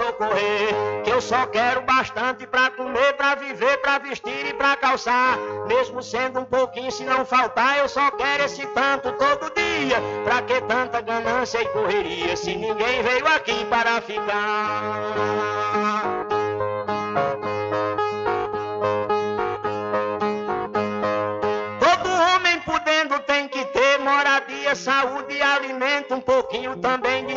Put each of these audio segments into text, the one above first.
Socorrer. Que eu só quero bastante pra comer, pra viver, pra vestir e pra calçar. Mesmo sendo um pouquinho, se não faltar, eu só quero esse tanto todo dia. Pra que tanta ganância e correria, se ninguém veio aqui para ficar? saúde e alimento, um pouquinho também de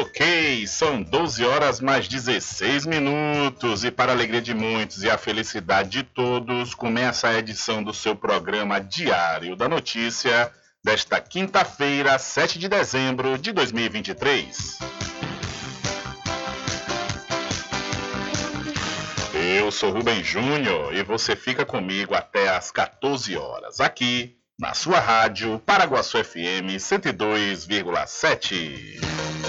Ok, são 12 horas mais 16 minutos e para a alegria de muitos e a felicidade de todos, começa a edição do seu programa Diário da Notícia desta quinta-feira, 7 de dezembro de 2023. Eu sou Rubem Júnior e você fica comigo até às 14 horas aqui na sua rádio Paraguaçu FM 102,7.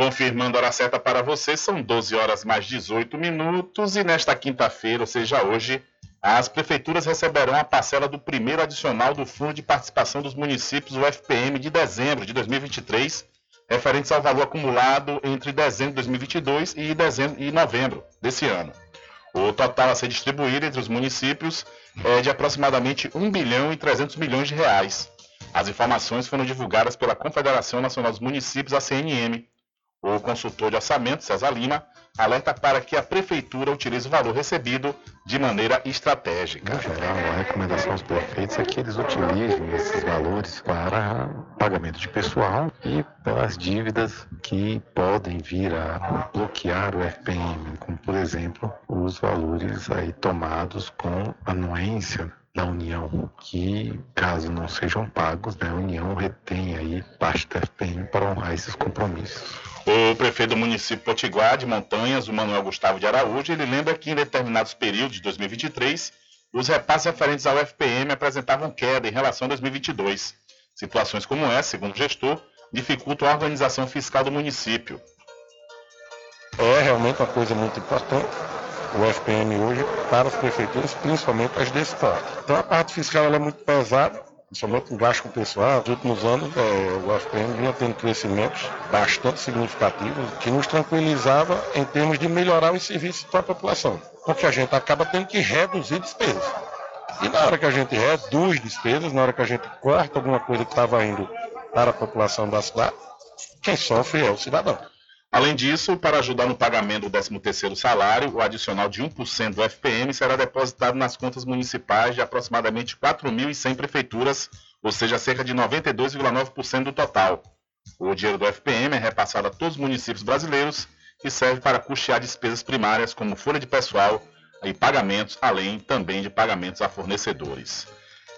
Confirmando a hora certa para você, são 12 horas mais 18 minutos e nesta quinta-feira, ou seja, hoje, as prefeituras receberão a parcela do primeiro adicional do Fundo de Participação dos Municípios, o FPM, de dezembro de 2023, referentes ao valor acumulado entre dezembro de 2022 e, dezembro, e novembro desse ano. O total a ser distribuído entre os municípios é de aproximadamente 1 bilhão e 300 milhões de reais. As informações foram divulgadas pela Confederação Nacional dos Municípios, a CNM, o consultor de orçamento, César Lima, alerta para que a prefeitura utilize o valor recebido de maneira estratégica. No geral, a recomendação aos prefeitos é que eles utilizem esses valores para pagamento de pessoal e pelas dívidas que podem vir a bloquear o FPM, como por exemplo os valores aí tomados com anuência da União, que caso não sejam pagos, né, a União retém aí parte do FPM para honrar esses compromissos. O prefeito do município Potiguar de Montanhas, o Manuel Gustavo de Araújo, ele lembra que em determinados períodos de 2023, os repasses referentes ao FPM apresentavam queda em relação a 2022. Situações como essa, segundo o gestor, dificultam a organização fiscal do município. É realmente uma coisa muito importante o FPM hoje para as prefeituras, principalmente as desse estado. Então a parte fiscal é muito pesada, principalmente o gasto com pessoal. Nos últimos anos, é, o FPM vinha tendo crescimentos bastante significativos, que nos tranquilizava em termos de melhorar os serviços para a população. Porque a gente acaba tendo que reduzir despesas. E na hora que a gente reduz despesas, na hora que a gente corta alguma coisa que estava indo para a população da cidade, quem sofre é o cidadão. Além disso, para ajudar no pagamento do 13º salário, o adicional de 1% do FPM será depositado nas contas municipais de aproximadamente 4.100 prefeituras, ou seja, cerca de 92,9% do total. O dinheiro do FPM é repassado a todos os municípios brasileiros e serve para custear despesas primárias como folha de pessoal e pagamentos, além também de pagamentos a fornecedores.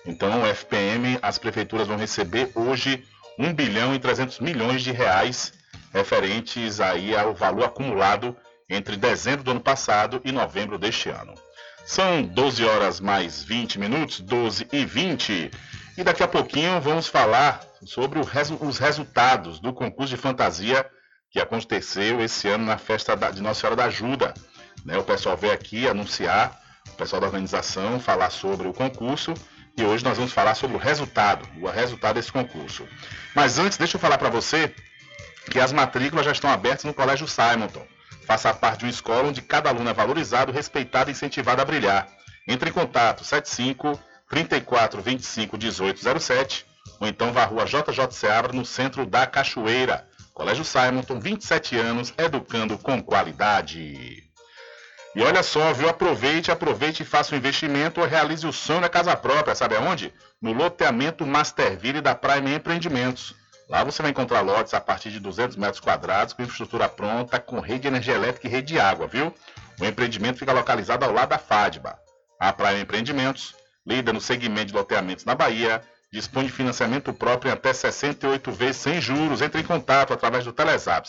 Então, o FPM, as prefeituras vão receber hoje 1 bilhão e 300 milhões de reais referentes aí ao valor acumulado entre dezembro do ano passado e novembro deste ano. São 12 horas mais 20 minutos, 12 e 20. E daqui a pouquinho vamos falar sobre resu os resultados do concurso de fantasia que aconteceu esse ano na festa da, de Nossa Senhora da Ajuda. Né, o pessoal veio aqui anunciar, o pessoal da organização falar sobre o concurso e hoje nós vamos falar sobre o resultado, o resultado desse concurso. Mas antes, deixa eu falar para você que as matrículas já estão abertas no Colégio Simonton. Faça parte de uma escola onde cada aluno é valorizado, respeitado e incentivado a brilhar. Entre em contato 75 34 25 18 07 ou então vá à rua JJ Seabra, no centro da Cachoeira. Colégio Simonton, 27 anos, educando com qualidade. E olha só, viu? Aproveite, aproveite e faça um investimento ou realize o sonho da casa própria. Sabe aonde? No loteamento Masterville da Prime Empreendimentos. Lá você vai encontrar lotes a partir de 200 metros quadrados, com infraestrutura pronta, com rede de energia elétrica e rede de água, viu? O empreendimento fica localizado ao lado da FADBA. A Praia Empreendimentos, líder no segmento de loteamentos na Bahia, dispõe de financiamento próprio em até 68 vezes sem juros. Entre em contato através do Telezap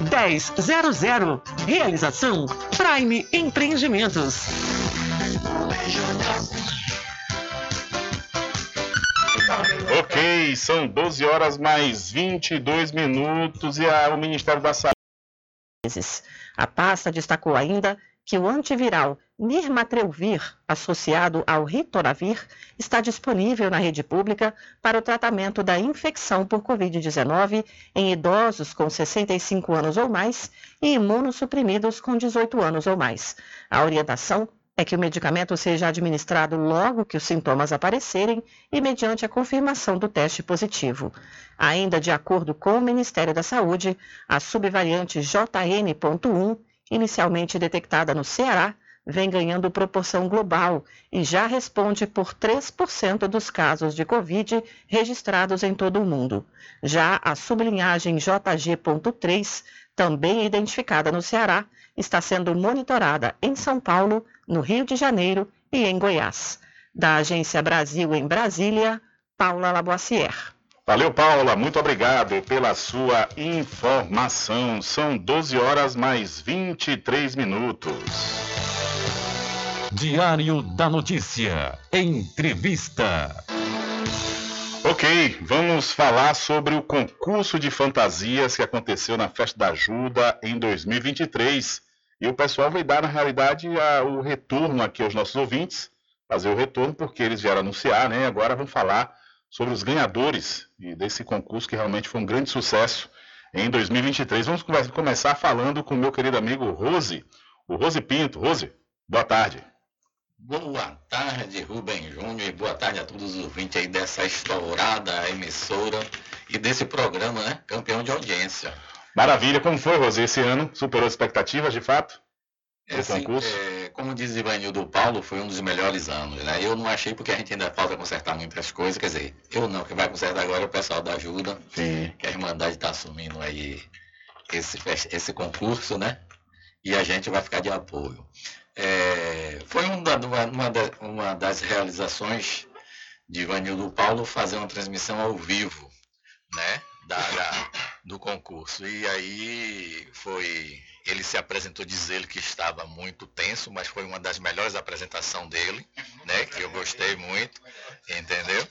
1000. Realização Prime Empreendimentos. Ok, são 12 horas mais 22 minutos e a, o Ministério da Saúde. A pasta destacou ainda que o antiviral Nirmatrelvir, associado ao Ritonavir, está disponível na rede pública para o tratamento da infecção por Covid-19 em idosos com 65 anos ou mais e imunossuprimidos com 18 anos ou mais. A orientação é que o medicamento seja administrado logo que os sintomas aparecerem e mediante a confirmação do teste positivo. Ainda de acordo com o Ministério da Saúde, a subvariante JN.1, inicialmente detectada no Ceará, vem ganhando proporção global e já responde por 3% dos casos de Covid registrados em todo o mundo. Já a sublinhagem JG.3, também identificada no Ceará, está sendo monitorada em São Paulo, no Rio de Janeiro e em Goiás. Da Agência Brasil em Brasília, Paula Laboissier. Valeu, Paula. Muito obrigado pela sua informação. São 12 horas mais 23 minutos. Diário da Notícia. Entrevista. Ok, vamos falar sobre o concurso de fantasias que aconteceu na Festa da Ajuda em 2023. E o pessoal vai dar, na realidade, a, o retorno aqui aos nossos ouvintes, fazer o retorno, porque eles vieram anunciar, né? Agora vão falar sobre os ganhadores desse concurso, que realmente foi um grande sucesso em 2023. Vamos começar falando com o meu querido amigo Rose, o Rose Pinto. Rose, boa tarde. Boa tarde, Rubem Júnior, e boa tarde a todos os ouvintes aí dessa estourada emissora e desse programa, né? Campeão de audiência. Maravilha, como foi, Rosê, esse ano? Superou as expectativas, de fato? É, assim, é, como diz Ivanildo Paulo, foi um dos melhores anos, né? Eu não achei porque a gente ainda falta consertar muitas coisas, quer dizer, eu não, que vai consertar agora é o pessoal da ajuda, Sim. que a Irmandade está assumindo aí esse, esse concurso, né? E a gente vai ficar de apoio. É, foi uma, uma, uma, das realizações de Ivanildo Paulo fazer uma transmissão ao vivo, né? Da, da, do concurso. E aí foi. Ele se apresentou dizendo que estava muito tenso, mas foi uma das melhores apresentações dele, né? Que eu gostei muito, entendeu?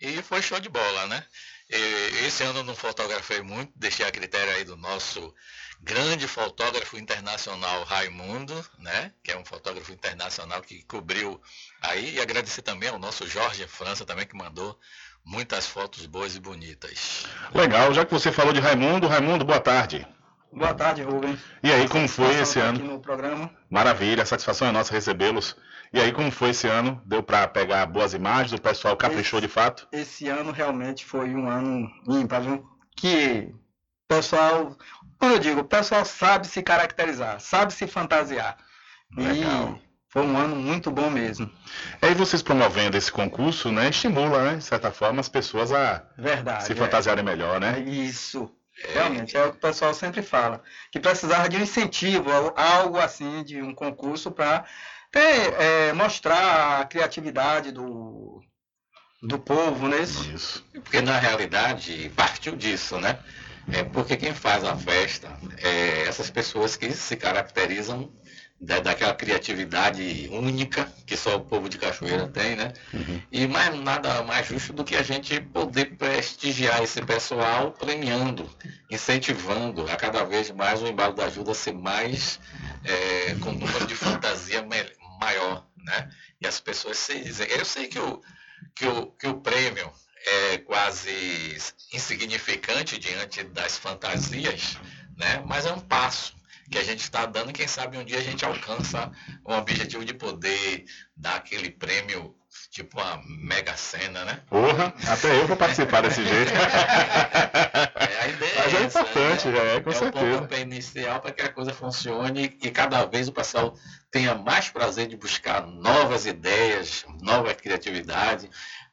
E foi show de bola, né? Esse ano eu não fotografei muito, deixei a critério aí do nosso grande fotógrafo internacional Raimundo, né? Que é um fotógrafo internacional que cobriu aí e agradecer também ao nosso Jorge França também que mandou muitas fotos boas e bonitas. Legal, já que você falou de Raimundo, Raimundo, boa tarde. Boa tarde, Rubem. E aí, como foi esse ano? Aqui no programa. Maravilha, a satisfação é nossa recebê-los. E aí, como foi esse ano? Deu para pegar boas imagens? O pessoal caprichou esse, de fato? Esse ano realmente foi um ano ímpar, viu? Que o pessoal, como eu digo, o pessoal sabe se caracterizar, sabe se fantasiar. Legal. E foi um ano muito bom mesmo. Aí vocês promovendo esse concurso, né, estimula, né, de certa forma, as pessoas a Verdade, se fantasiarem é. melhor, né? Isso. Realmente, é o que o pessoal sempre fala. Que precisava de um incentivo, algo assim, de um concurso para é, mostrar a criatividade do, do povo, né? Isso. Porque na realidade partiu disso, né? É porque quem faz a festa é essas pessoas que se caracterizam da, daquela criatividade única que só o povo de Cachoeira tem, né? Uhum. E mais nada mais justo do que a gente poder prestigiar esse pessoal premiando, incentivando a cada vez mais o embalo da ajuda a ser mais é, com um número de fantasia maior, né? E as pessoas se dizem, eu sei que o, que o, que o prêmio é quase insignificante diante das fantasias, né? mas é um passo que a gente está dando e quem sabe um dia a gente alcança um objetivo de poder dar aquele prêmio tipo uma mega cena, né? Porra, até eu vou participar desse jeito. É, a ideia Mas é, é importante, né? é, com é o certeza. pontapé inicial para que a coisa funcione e cada vez o pessoal tenha mais prazer de buscar novas ideias, nova criatividade.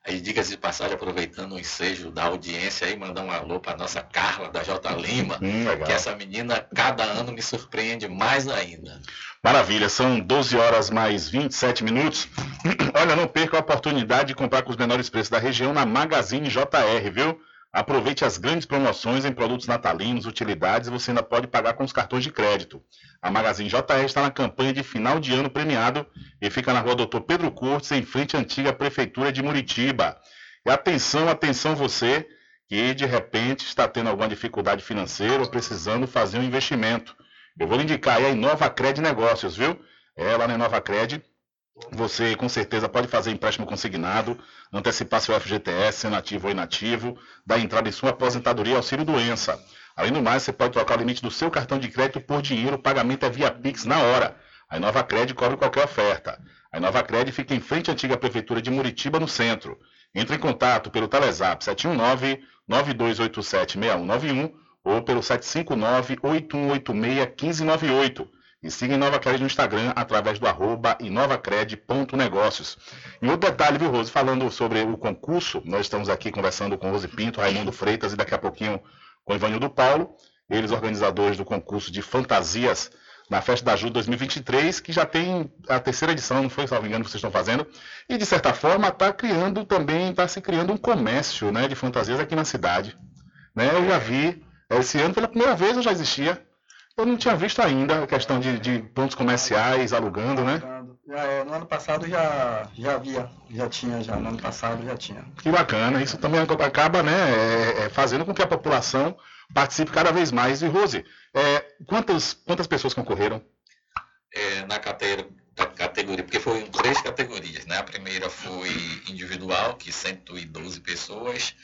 Aí, diga-se de passagem, aproveitando o ensejo da audiência aí, mandar um alô para nossa Carla, da J Lima, Hum, que essa menina, cada ano, me surpreende mais ainda. Maravilha, são 12 horas mais 27 minutos. Olha, não perca a oportunidade de comprar com os menores preços da região na Magazine JR, viu? Aproveite as grandes promoções em produtos natalinos, utilidades e você ainda pode pagar com os cartões de crédito. A Magazine JR está na campanha de final de ano premiado e fica na rua Doutor Pedro Cortes, em frente à antiga Prefeitura de Muritiba. E atenção, atenção você que de repente está tendo alguma dificuldade financeira ou precisando fazer um investimento. Eu vou lhe indicar aí a Inova Cred Negócios, viu? É lá na Inova Cred. Você com certeza pode fazer empréstimo consignado, antecipar seu FGTS, sendo ativo ou inativo, dar entrada em sua aposentadoria auxílio doença. Além do mais, você pode trocar o limite do seu cartão de crédito por dinheiro, o pagamento é via Pix na hora. A Inova Cred cobre qualquer oferta. A Inova Cred fica em frente à antiga prefeitura de Muritiba, no centro. Entre em contato pelo Telezap 719-9287-6191 ou pelo 759-8186-1598. E siga Inova Cred no Instagram através do arroba inovacred.negócios. E outro detalhe, viu, Rose? Falando sobre o concurso, nós estamos aqui conversando com Rose Pinto, Raimundo Freitas e daqui a pouquinho com Ivanildo Paulo, eles organizadores do concurso de fantasias na Festa da Ajuda 2023, que já tem a terceira edição, não foi, se não me engano, que vocês estão fazendo. E, de certa forma, está criando também, está se criando um comércio né, de fantasias aqui na cidade. Né? Eu já vi, esse ano pela primeira vez eu já existia. Eu não tinha visto ainda a questão de, de pontos comerciais alugando, né? Já, é, no ano passado já, já havia, já tinha, já no ano passado já tinha. Que bacana. Isso também acaba né, é, é, fazendo com que a população participe cada vez mais. E Rose, é, quantas, quantas pessoas concorreram? É, na categoria, categoria, porque foi em três categorias, né? A primeira foi individual, que 112 pessoas.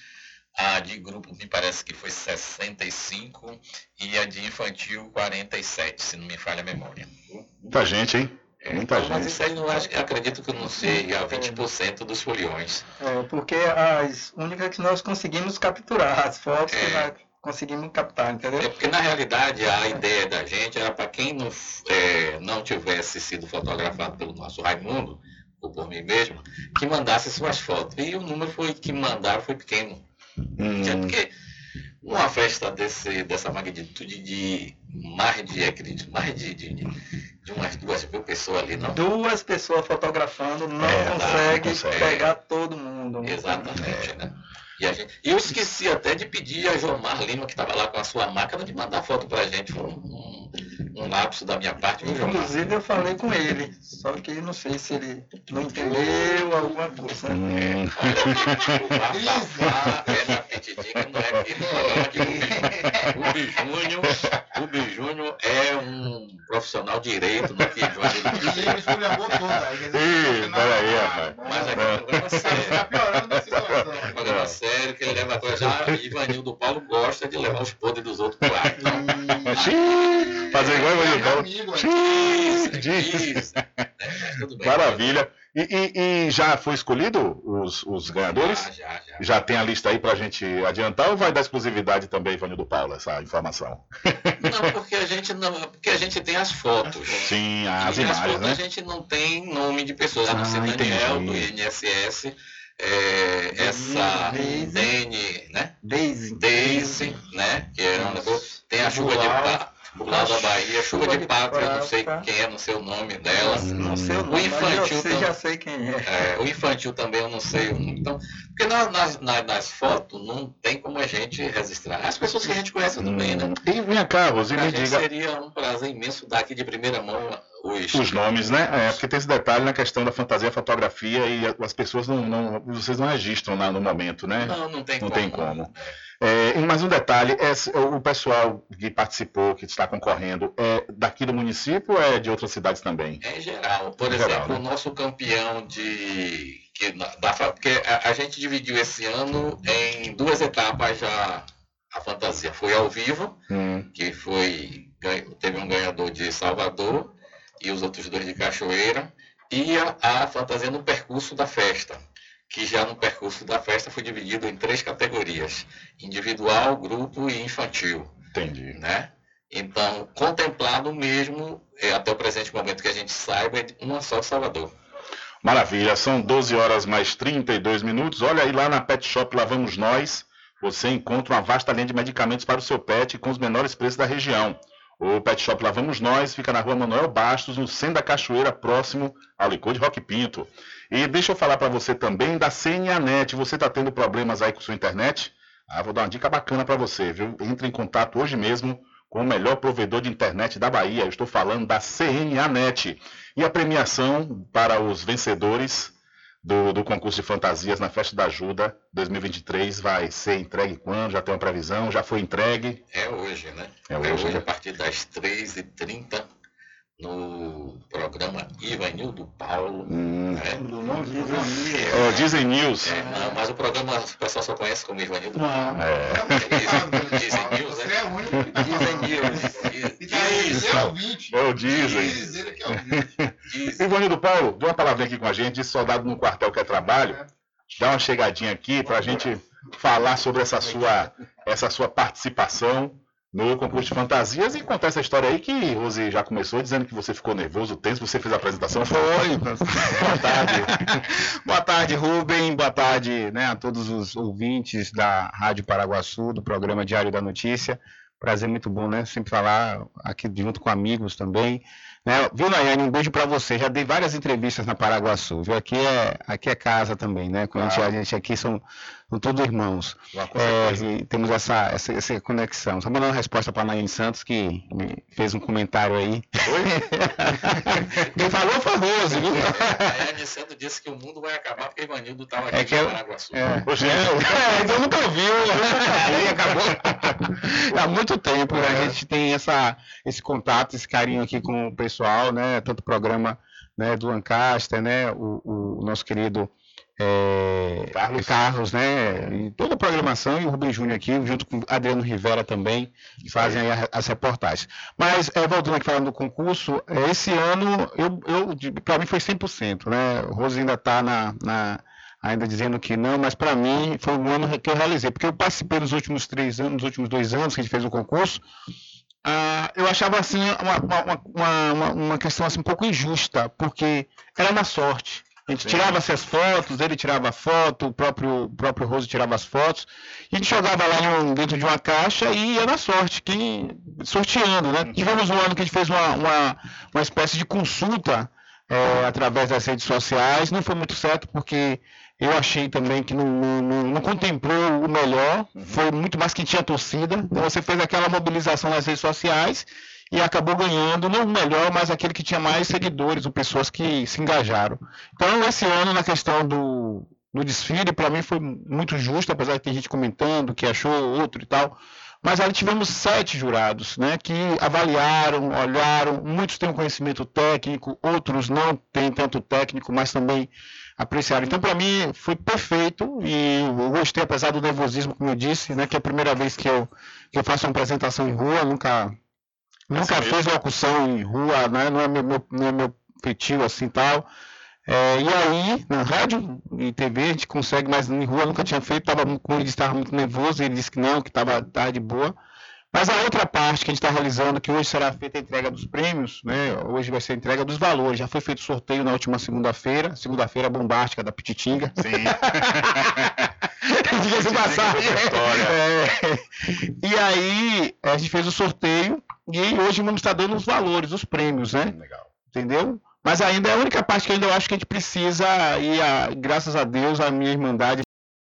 A de grupo me parece que foi 65 e a de infantil 47, se não me falha a memória. Muita gente, hein? Muita Então, Mas gente. isso aí não acho, acredito que não seja 20% dos foliões. É, porque as únicas que nós conseguimos capturar, as fotos que nós conseguimos captar, entendeu? É porque na realidade a ideia da gente era para quem não, é, não tivesse sido fotografado pelo nosso Raimundo, ou por mim mesmo, que mandasse suas fotos. E o número foi que mandaram foi pequeno. É porque uma festa desse, dessa magnitude de mais de, acredito, mais de, de, de, umas duas mil pessoas ali, não. Duas pessoas fotografando não É, consegue não consegue. pegar todo mundo. Exatamente, né? E a gente, eu esqueci até de pedir a Jomar Lima, que estava lá com a sua máquina, de mandar foto pra gente. Foi um, um, lapso da minha parte, viu? Inclusive eu falei com ele, só que não sei se ele não entendeu alguma coisa. Hum. É petidica, não é é um profissional direito no que Ele quer dizer, Ih, peraí, rapaz. Mas aqui é um programa sério. Tá piorando a situação. Um programa sério que ele leva a coisa. Ivanildo Paulo gosta de levar os podres dos outros pro ar. Fazer igual Paulo. Amigo, é. É, bem. Maravilha. E, e- e já foi escolhido os, os ganhadores? Já, já, já. Já tem a lista aí pra gente adiantar ou vai dar exclusividade também, Ivanildo Paulo, essa informação? Não, porque a gente não. Porque a gente tem as fotos. Sim, as e as imagens, fotos né? a gente não tem nome de pessoas, a não Ah, ser Daniel, entendi. do INSS, é, essa. Dene, né? Daisy. Daisy, né? Que é um negócio. Tem a chuva de Bulau. Pátria. Bulau da Bahia, chuva de pátria, não sei prata. quem é, não sei o nome dela. Não sei o nome, infantil eu sei, tam- já sei quem é. É, o infantil também eu não sei. Então, porque na- nas, nas, nas fotos não tem como a gente registrar. As pessoas que a gente conhece bem, né? E vem cá, Pra me diga seria um prazer imenso dar aqui de primeira mão os, os nomes, né? É, porque tem esse detalhe na questão da fantasia, fotografia e as pessoas não, não- vocês não registram lá no momento, né? Não, não tem Não como. tem como. É, e mais um detalhe, esse- o pessoal que participou, que está concorrendo, é daqui do município ou é de outras cidades também? Em geral. Por Em exemplo, geral, né? o nosso campeão de. Que, na- da, porque a, a gente dividiu esse ano em duas etapas a, a fantasia. Foi ao vivo, Hum, que foi. Teve um ganhador de Salvador e os outros dois de Cachoeira. ia a fantasia no percurso da festa, que já no percurso da festa foi dividido em três categorias: individual, grupo e infantil. Entendi. Né? Então, contemplado mesmo, é, até o presente momento que a gente saiba, é uma só Salvador. Maravilha, são 12 horas mais 32 minutos. Olha aí lá na Pet Shop Lá Vamos Nós, você encontra uma vasta linha de medicamentos para o seu pet com os menores preços da região. O Pet Shop Lá Vamos Nós fica na rua Manuel Bastos, no centro da Cachoeira, próximo ao licor de Rock Pinto. E deixa eu falar para você também da CNAnet. Você está tendo problemas aí com sua internet? Ah, vou dar uma dica bacana para você, viu? Entre em contato hoje mesmo com o melhor provedor de internet da Bahia. Eu estou falando da CNAnet. E a premiação para os vencedores do, do, concurso de fantasias na Festa da Ajuda 2023 vai ser entregue quando? Já tem uma previsão? Já foi entregue? É hoje, né? É hoje, é hoje a partir das 3h30 no programa Ivanildo Paulo. Hum. Né? Oh, Disney News. É, não, mas o programa o pessoal só conhece como Ivanildo Paulo. É. Disney News, né? É o único que Disney News. Você é ouvinte. É o Disney. Diz ele que é ouvinte. Ivanildo Paulo, dê uma palavrinha aqui com a gente. Soldado no quartel quer trabalho. Dá uma chegadinha aqui para a gente falar sobre essa sua, essa sua participação no concurso de fantasias e contar essa história aí que Rose já começou dizendo que você ficou nervoso, tenso, você fez a apresentação. Foi. Boa tarde. Boa tarde, Rubem. Boa tarde né, a todos os ouvintes da Rádio Paraguaçu, do programa Diário da Notícia. Prazer muito bom, né? Sempre falar aqui junto com amigos também. Né? Viu, Nayane? Um beijo para você. Já dei várias entrevistas na Paraguaçu, viu? Aqui é, aqui é casa também, né? Quando a, gente, a gente aqui são, são todos irmãos. É, e temos essa, essa, essa conexão. Só mandando uma resposta para a Nayane Santos, que me fez um comentário aí. Quem falou foi Rose, viu? A Nayane Santos disse que o mundo vai acabar porque Ivanildo estava aqui É que em eu- Paraguaçu. É, Poxa, é, é, então nunca ouviu. Aí acabou. Há muito tempo né, a gente tem essa, esse contato, esse carinho aqui com o pessoal, né? Tanto o programa né, do Lancaster, né? O, o nosso querido é, Carlos. né? E toda a programação e o Rubem Júnior aqui, junto com o Adriano Rivera também, fazem aí as reportagens. Mas, é, voltando aqui falando do concurso, é, esse ano, eu, eu, para mim foi 100%, né? O Rose ainda está na, na- ainda dizendo que não, mas para mim foi um ano que eu realizei, porque eu participei nos últimos três anos, nos últimos dois anos que a gente fez o concurso, ah, eu achava assim uma, uma, uma, uma, uma questão assim, um pouco injusta, porque era na sorte. A gente tirava-se as fotos, ele tirava a foto, o próprio, o próprio Rose tirava as fotos, e a gente jogava lá um- dentro de uma caixa e ia na sorte, quem, sorteando, né? Tivemos um ano que a gente fez uma, uma, uma espécie de consulta é, através das redes sociais, não foi muito certo porque eu achei também que não, não, não- contemplou o melhor, foi muito mais quem tinha torcida, então você fez aquela mobilização nas redes sociais e acabou ganhando, não o melhor, mas aquele que tinha mais seguidores, ou pessoas que se engajaram. Então, esse ano, na questão do, do desfile, para mim foi muito justo, apesar de ter gente comentando que achou outro e tal. Mas ali tivemos sete jurados, né, que avaliaram, olharam, muitos têm um conhecimento técnico, outros não têm tanto técnico, mas também apreciaram. Então, para mim, foi perfeito e eu gostei, apesar do nervosismo, como eu disse, né, que é a primeira vez que eu, que eu faço uma apresentação em rua, nunca, nunca Assim fiz locução em rua, né, não é meu, meu, não é meu feitio assim tal. É, e aí, na rádio e TV a gente consegue, mas em rua nunca tinha feito, tava, como ele disse, estava muito nervoso, ele disse que não, que estava tá de boa. Mas a outra parte que a gente está realizando, que hoje será feita a entrega dos prêmios, né? Hoje vai ser a entrega dos valores. Já foi feito sorteio na última segunda-feira, segunda-feira bombástica da Pititinga. Sim. Diga-se de passagem. É. E aí, a gente fez o sorteio e hoje vamos estar dando os valores, os prêmios, né? Legal. Entendeu? Mas ainda é a única parte que ainda eu acho que a gente precisa, e a- graças a Deus, a minha irmandade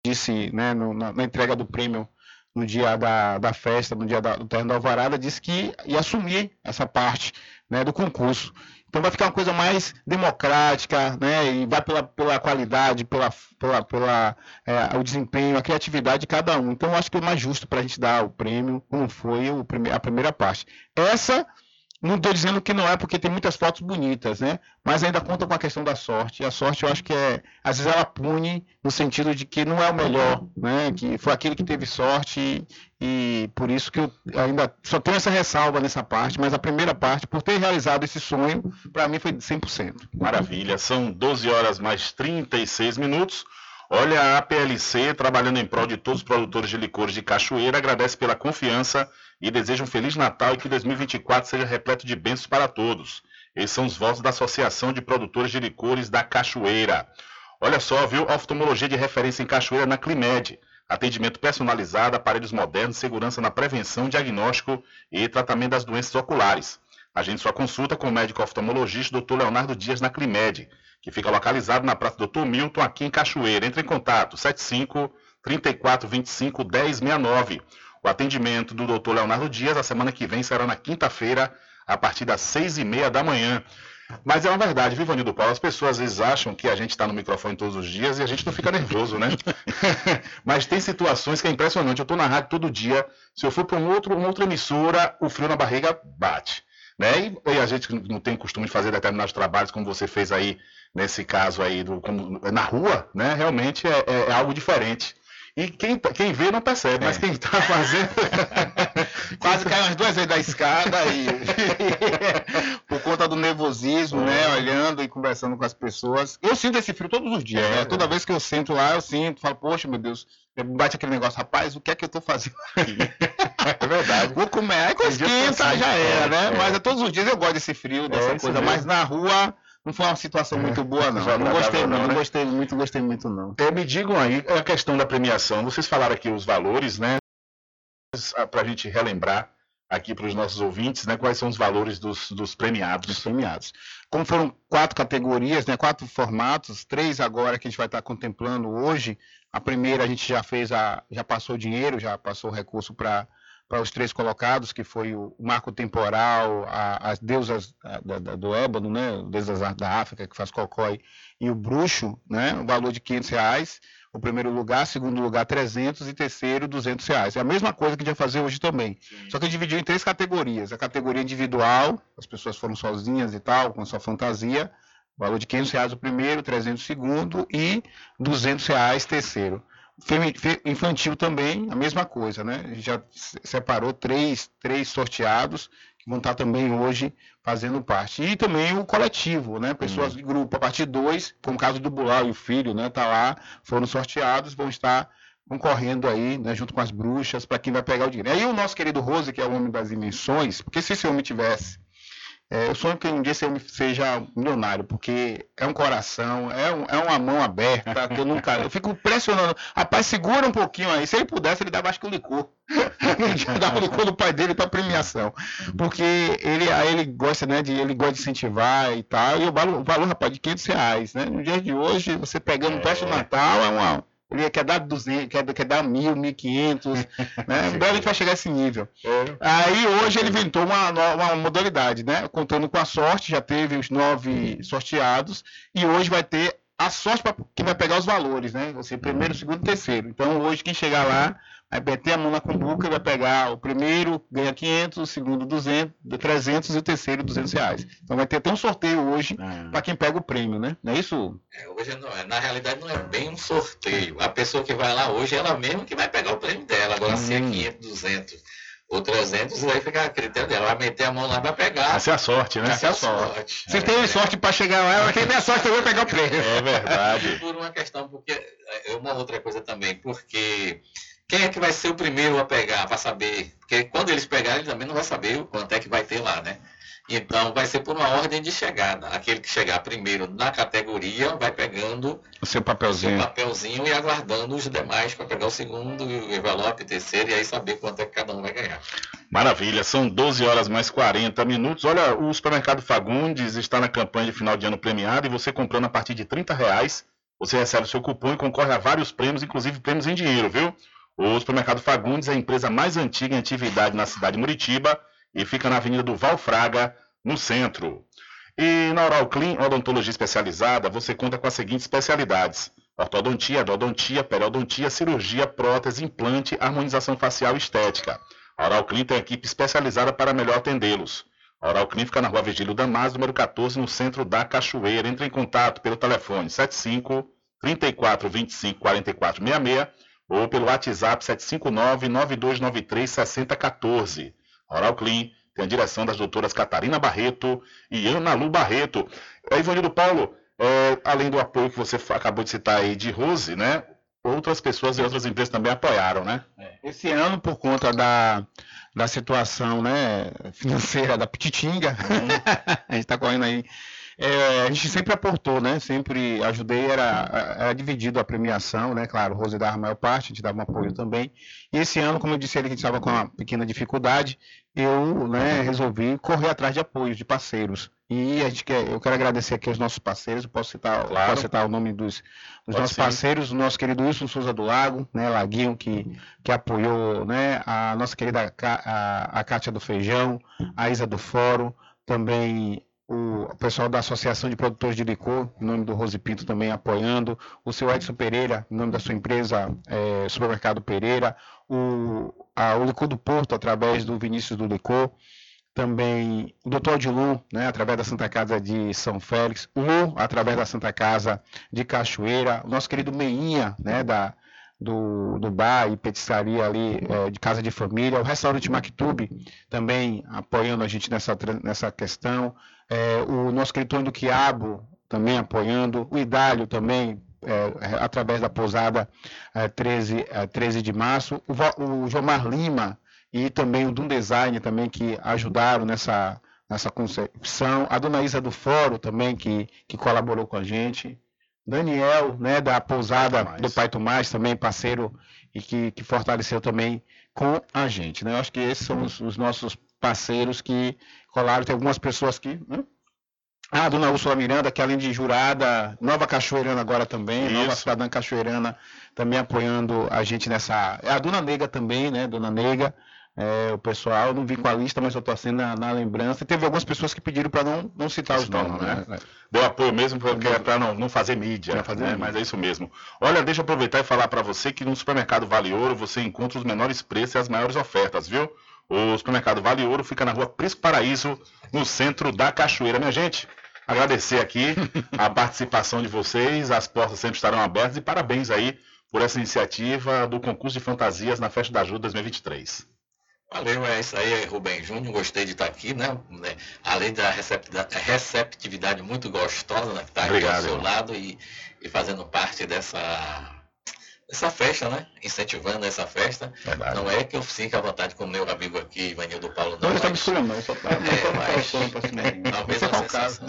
disse, né, no- na, na entrega do prêmio no dia da, da festa, no dia da, do Terno da Alvarada, disse que ia assumir essa parte né, do concurso. Então vai ficar uma coisa mais democrática, né, e vai pela, pela qualidade, pela, pela, pela é, o desempenho, a criatividade de cada um. Então eu acho que é mais justo para a gente dar o prêmio, como foi o prime- a primeira parte. Essa não estou dizendo que não é porque tem muitas fotos bonitas, né? Mas ainda conta com a questão da sorte. E a sorte eu acho que é, às vezes ela pune no sentido de que não é o melhor, né? Que foi aquele que teve sorte e, e por isso que eu ainda só tenho essa ressalva nessa parte, mas a primeira parte, por ter realizado esse sonho, para mim foi 100%. Maravilha, são 12 horas mais 36 minutos. Olha, a APLC, trabalhando em prol de todos os produtores de licores de Cachoeira, agradece pela confiança e deseja um Feliz Natal e que 2024 seja repleto de bênçãos para todos. Esses são os votos da Associação de Produtores de Licores da Cachoeira. Olha só, viu? Oftalmologia de referência em Cachoeira na Climed. Atendimento personalizado, aparelhos modernos, segurança na prevenção, diagnóstico e tratamento das doenças oculares. Agende sua consulta com o médico oftalmologista Dr. Leonardo Dias na Climed, que fica localizado na Praça Dr. Milton, aqui em Cachoeira. Entre em contato, 75 3425 1069. O atendimento do Dr. Leonardo Dias, a semana que vem, será na quinta-feira, a partir das seis e meia da manhã. Mas é uma verdade, viu, Vanildo Paulo? As pessoas às vezes acham que a gente está no microfone todos os dias e a gente não fica nervoso, né? Mas tem situações que é impressionante. Eu estou na rádio todo dia. Se eu for para um outro, uma outra emissora, o frio na barriga bate. Né? E, e, a gente não tem costume de fazer determinados trabalhos, como você fez aí nesse caso aí do, como, na rua, né? Realmente é, é, é algo diferente. E quem, quem vê não percebe, é. mas quem está fazendo. Quase caiu umas duas vezes da escada e. Por conta do nervosismo, é. né? Olhando e conversando com as pessoas. Eu sinto esse frio todos os dias, é, né? Toda vez que eu sento lá, eu sinto, falo, poxa, meu Deus, bate aquele negócio, rapaz, o que é que eu estou fazendo aqui? É verdade. Vou comer, aí quando esquenta, já era, né? É. Mas todos os dias eu gosto desse frio, dessa coisa. Mas na rua não foi uma situação muito boa, não. Não gostei, não, não gostei muito, gostei muito, não. É, me digam aí a questão da premiação. Vocês falaram aqui os valores, né? Para a gente relembrar aqui para os nossos ouvintes, né? Quais são os valores dos, dos premiados? Dos premiados. Como foram quatro categorias, né? Quatro formatos, três agora que a gente vai estar contemplando hoje. A primeira a gente já fez a, já passou dinheiro, já passou o recurso para para os três colocados, que foi o marco temporal, a, as deusas da, da, do ébano, né, deusas da África, que faz cocói, e o bruxo, né, o valor de 500 reais, o primeiro lugar, segundo lugar 300 e terceiro 200 reais. É a mesma coisa que a gente vai fazer hoje também, Sim. só que dividiu em três categorias. A categoria individual, as pessoas foram sozinhas e tal, com sua fantasia, valor de 500 reais o primeiro, 300 o segundo e 200 reais terceiro. Infantil também, a mesma coisa, né? A gente já separou três, três sorteados que vão estar também hoje fazendo parte. E também o coletivo, né? Pessoas uhum. de grupo. A partir de dois, como o caso do Bulau e o filho, né? Tá lá, foram sorteados, vão estar concorrendo aí, né, junto com as bruxas, para quem vai pegar o dinheiro. Aí o nosso querido Rose, que é o homem das dimensões, porque se esse homem tivesse é, eu sonho que um dia você seja milionário, porque é um coração, é, um, é uma mão aberta, que eu nunca. Eu fico pressionando. Rapaz, segura um pouquinho aí. Se ele pudesse, ele dava acho que o licor. ele dava o licor do pai dele para premiação. Porque ele, aí ele gosta, né? De, ele gosta de incentivar e tal. E o valor, o valor rapaz, de 500 reais, né? No dia de hoje, você pegando é. perto do Natal, é uma ele quer dar 200, quer, quer dar 1.000, 1.500, né? Em breve a gente vai chegar a esse nível. É. Aí hoje ele inventou uma, uma modalidade, né? Contando com a sorte, já teve os nove sorteados, e hoje vai ter a sorte para quem vai pegar os valores, né? Você primeiro, segundo e terceiro. Então hoje quem chegar lá vai meter a mão na cumbuca e vai pegar o primeiro ganha 500, o segundo 200, 300 e o terceiro 200 reais. Então vai ter até um sorteio hoje ah. para quem pega o prêmio, né? Não é isso? É, hoje não é. Na realidade não é bem um sorteio. A pessoa que vai lá hoje é ela mesma que vai pegar o prêmio dela. Agora hum. se é 500, 200 ou 300, vai ficar a critério dela. Vai meter a mão lá para pegar. Essa é a sorte, né? Essa é a sorte. Você é. tem sorte para chegar lá, quem tem a sorte também pegar o prêmio. É verdade. Por uma questão, porque é uma outra coisa também, porque quem é que vai ser o primeiro a pegar para saber? Porque quando eles pegarem, ele também não vai saber o quanto é que vai ter lá, né? Então vai ser por uma ordem de chegada. Aquele que chegar primeiro na categoria vai pegando o seu papelzinho, o seu papelzinho e aguardando os demais para pegar o segundo, o envelope, o terceiro e aí saber quanto é que cada um vai ganhar. Maravilha, são 12 horas mais 40 minutos. Olha, o supermercado Fagundes está na campanha de final de ano premiado e você comprando a partir de 30 reais, você recebe o seu cupom e concorre a vários prêmios, inclusive prêmios em dinheiro, viu? O supermercado Fagundes é a empresa mais antiga em atividade na cidade de Muritiba e fica na Avenida do Valfraga, no centro. E na Oral Clean, odontologia especializada, você conta com as seguintes especialidades: ortodontia, endodontia, periodontia, cirurgia, prótese, implante, harmonização facial e estética. A Oral Clean tem equipe especializada para melhor atendê-los. A Oral Clean fica na rua Vigílio Damas, número 14, no centro da Cachoeira. Entre em contato pelo telefone 75 34 25 44 66 ou pelo WhatsApp 759 9293 6014. Oral Clean tem a direção das doutoras Catarina Barreto e Ana Lu Barreto. É, Ivanildo Paulo, é, além do apoio que você acabou de citar aí de Rose, né? Outras pessoas e outras empresas também apoiaram, né? Esse ano, por conta da, da situação né, financeira da Pititinga, a gente está correndo aí. é, a gente sempre aportou, né? Sempre ajudei, era, era dividido a premiação, né? Claro, o Rose dava a maior parte, a gente dava um apoio também. E esse ano, como eu disse ele, que a gente estava com uma pequena dificuldade, eu né, resolvi correr atrás de apoios, de parceiros. E a gente quer, eu quero agradecer aqui aos nossos parceiros, posso citar, Claro. posso citar o nome dos, dos nossos sim. parceiros, o nosso querido Wilson Souza do Lago, né, Laguinho, que, que apoiou, né, a nossa querida a, a Kátia do Feijão, a Isa do Fórum, também o pessoal da Associação de Produtores de Licor, em nome do Rose Pinto também apoiando, o seu Edson Pereira, em nome da sua empresa eh, Supermercado Pereira, o, a, o Licor do Porto, através do Vinícius do Licor, também o Dr. Adilu, né, através da Santa Casa de São Félix, Lu, através da Santa Casa de Cachoeira, o nosso querido Meinha, né, da, do, do bar e petiscaria ali eh, de Casa de Família, o restaurante Mactube também apoiando a gente nessa, nessa questão, eh, o nosso querido Tony do Quiabo também apoiando, o Idálio também, eh, através da pousada eh, 13, eh, 13 de março, o, o Jomar Lima e também o Dum Design também que ajudaram nessa, nessa concepção, a dona Isa do Fórum também que, que colaborou com a gente, Daniel, né, da pousada do Pai Tomás, também parceiro e que, que fortaleceu também com a gente, né? Eu acho que esses são os, os nossos parceiros que colaram. Tem algumas pessoas que. Né? Ah, a dona Úrsula Miranda, que além de jurada, nova cachoeirana agora também, nova Isso. cidadã cachoeirana, também apoiando a gente nessa. É a dona Nega também, né? Dona Nega. é, o pessoal, não vi com a lista, mas eu estou assim na, na lembrança. Teve algumas pessoas que pediram para não, não citar os nomes, né? Deu apoio mesmo porque é para não, não fazer mídia, Não fazer né? mídia. mas é isso mesmo. Olha, deixa eu aproveitar e falar para você que no supermercado Vale Ouro você encontra os menores preços e as maiores ofertas, viu? O supermercado Vale Ouro fica na rua Prisco Paraíso, no centro da Cachoeira. Minha gente, agradecer aqui a participação de vocês, as portas sempre estarão abertas e parabéns aí por essa iniciativa do concurso de fantasias na Festa da Ajuda 2023. Valeu, é isso aí, Rubem Júnior. Gostei de estar aqui, né? Né, Além da receptividade, muito gostosa, né? Que está aqui ao seu irmão. lado e, e fazendo parte dessa, dessa festa, né? Incentivando essa festa. Verdade. Não é que eu fique à vontade com o meu amigo aqui, Ivanildo Paulo, não. Não, está escolhendo, eu só tá- É, mas- cima aí. Talvez a o caso. sensação.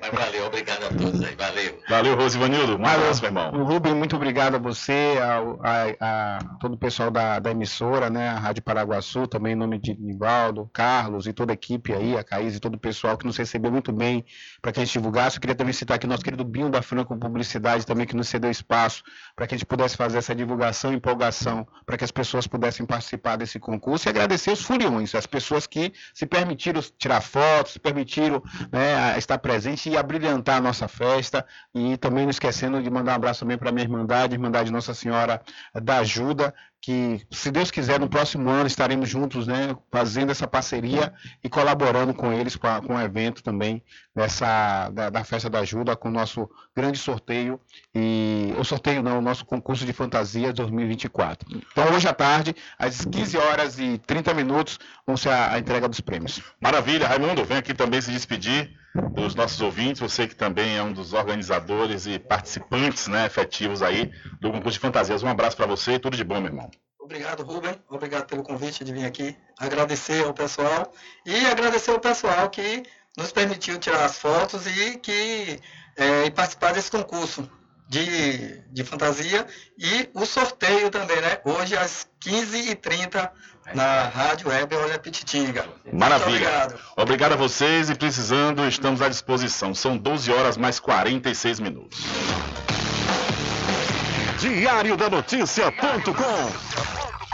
Mas valeu, obrigado a todos aí, valeu. Valeu, Rosivanildo. Um abraço, meu irmão. O Rubem, muito obrigado a você, ao- a, a todo o pessoal da, da emissora, né, a Rádio Paraguaçu, também em nome de Nivaldo, Carlos e toda a equipe aí, a Caís e todo o pessoal que nos recebeu muito bem para que a gente divulgasse. Eu queria também citar aqui o nosso querido Binho da Franco Publicidade também, que nos cedeu espaço para que a gente pudesse fazer essa divulgação empolgação, para que as pessoas pudessem participar desse concurso e agradecer os furiões, as pessoas que se permitiram tirar fotos, se permitiram né, estar presente e abrilhantar a nossa festa. E também não esquecendo de mandar um abraço também para a minha Irmandade, Irmandade Nossa Senhora da Ajuda, que, se Deus quiser, no próximo ano estaremos juntos, né, fazendo essa parceria e colaborando com eles, com, a- com o evento também dessa, da, da Festa da Ajuda, com o nosso grande sorteio, e o sorteio não, o nosso concurso de fantasia 2024. Então, hoje à tarde, às 15 horas e 30 minutos, vão ser a, a entrega dos prêmios. Maravilha, Raimundo, vem aqui também se despedir dos nossos ouvintes, você que também é um dos organizadores e participantes, né, efetivos aí do concurso de fantasias. Um abraço para você e tudo de bom, meu irmão. Obrigado, Rubem. Obrigado pelo convite de vir aqui. Agradecer ao pessoal e agradecer ao pessoal que nos permitiu tirar as fotos e que é, e participar desse concurso de, de fantasia e o sorteio também, né? Hoje às 15h30 na Rádio Web Olha Pititinga. Muito Maravilha. obrigado. Obrigado a vocês e precisando, estamos à disposição. São 12 horas mais 46 minutos. Diário da Notícia.com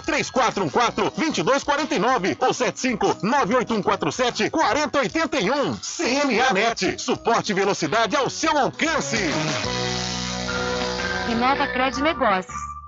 3414 2249 ou 75 98147 4081. CNA Net, suporte e velocidade ao seu alcance. Inova Cred Negócios.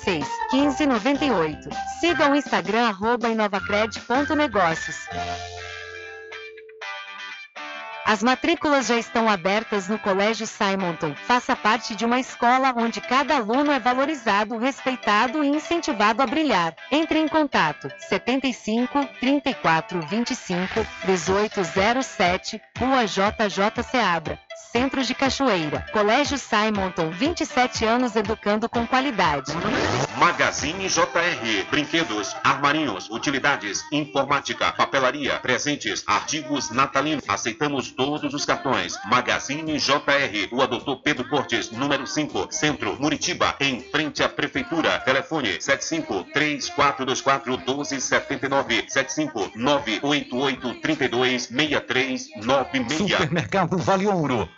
86 15 98. Siga o Instagram arroba inovacred.negócios. As matrículas já estão abertas no Colégio Simonton. Faça parte de uma escola onde cada aluno é valorizado, respeitado e incentivado a brilhar. Entre em contato 75 34 25 1807, Rua JJ Seabra. Centro de Cachoeira. Colégio Simonton, 27 anos educando com qualidade. Magazine JR. Brinquedos, armarinhos, utilidades, informática, papelaria, presentes, artigos natalinos. Aceitamos todos os cartões. Magazine JR. Rua Doutor Pedro Cortes, número 5, Centro, Muritiba, em frente à Prefeitura. Telefone 75 3424 1279 75 988 32 6396. Supermercado Vale Ouro.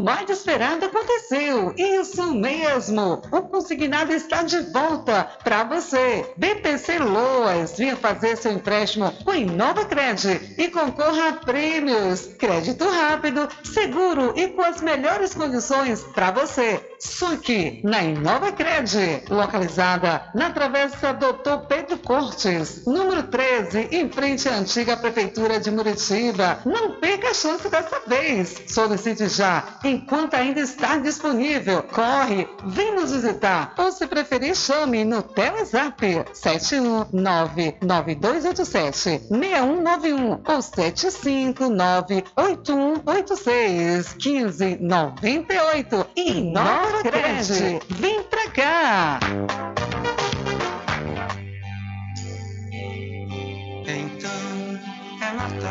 Mais esperado aconteceu. Isso mesmo. O consignado está de volta para você. BPC Loas, venha fazer seu empréstimo com Inova Cred e concorra a prêmios. Crédito rápido, seguro e com as melhores condições para você. SUC, na Inova Cred, localizada na Travessa Doutor Pedro Cortes, número 13, em frente à antiga Prefeitura de Muritiba. Não perca a chance dessa vez. Solicite já, enquanto ainda está disponível. Corre, vem nos visitar ou se preferir, chame no Telezap 71992876191 ou 7598186 1598 e Sacred, vem pra cá!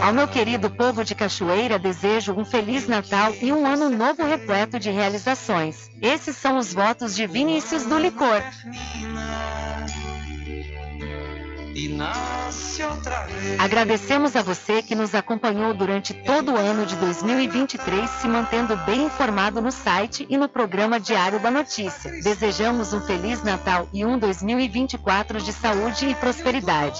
Ao meu querido povo de Cachoeira, desejo um feliz Natal e um ano novo repleto de realizações. Esses são os votos de Vinícius do Licor. Agradecemos a você que nos acompanhou durante todo o ano de 2023, se mantendo bem informado no site e no programa Diário da Notícia. Desejamos um Feliz Natal e um 2024 de saúde e prosperidade.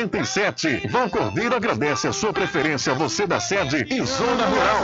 1147. Vão Cordeiro agradece a sua preferência, você da sede e Zona Rural.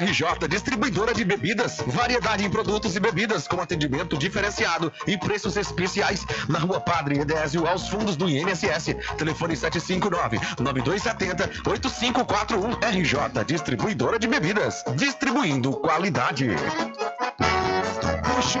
RJ, distribuidora de bebidas, variedade em produtos e bebidas com atendimento diferenciado e preços especiais na Rua Padre Edésio, aos fundos do INSS. Telefone 759-9270-8541. RJ, distribuidora de bebidas, distribuindo qualidade. Puxa,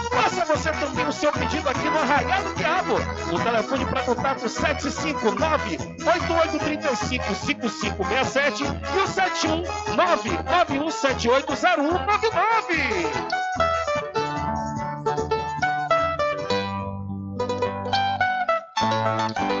Faça você também o seu pedido aqui no Arraial do Diabo. O telefone para contato 759-8835-5567 e o 719-9178-0199. A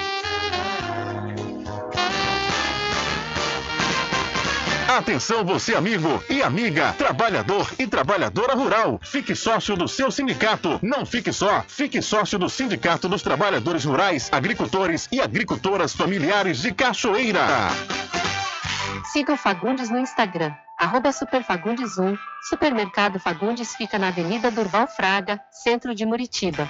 Atenção você amigo e amiga, trabalhador e trabalhadora rural. Fique sócio do seu sindicato. Não fique só, fique sócio do Sindicato dos Trabalhadores Rurais, Agricultores e Agricultoras Familiares de Cachoeira. Siga o Fagundes no Instagram, arroba superfagundes1. Supermercado Fagundes fica na Avenida Durval Fraga, centro de Muritiba.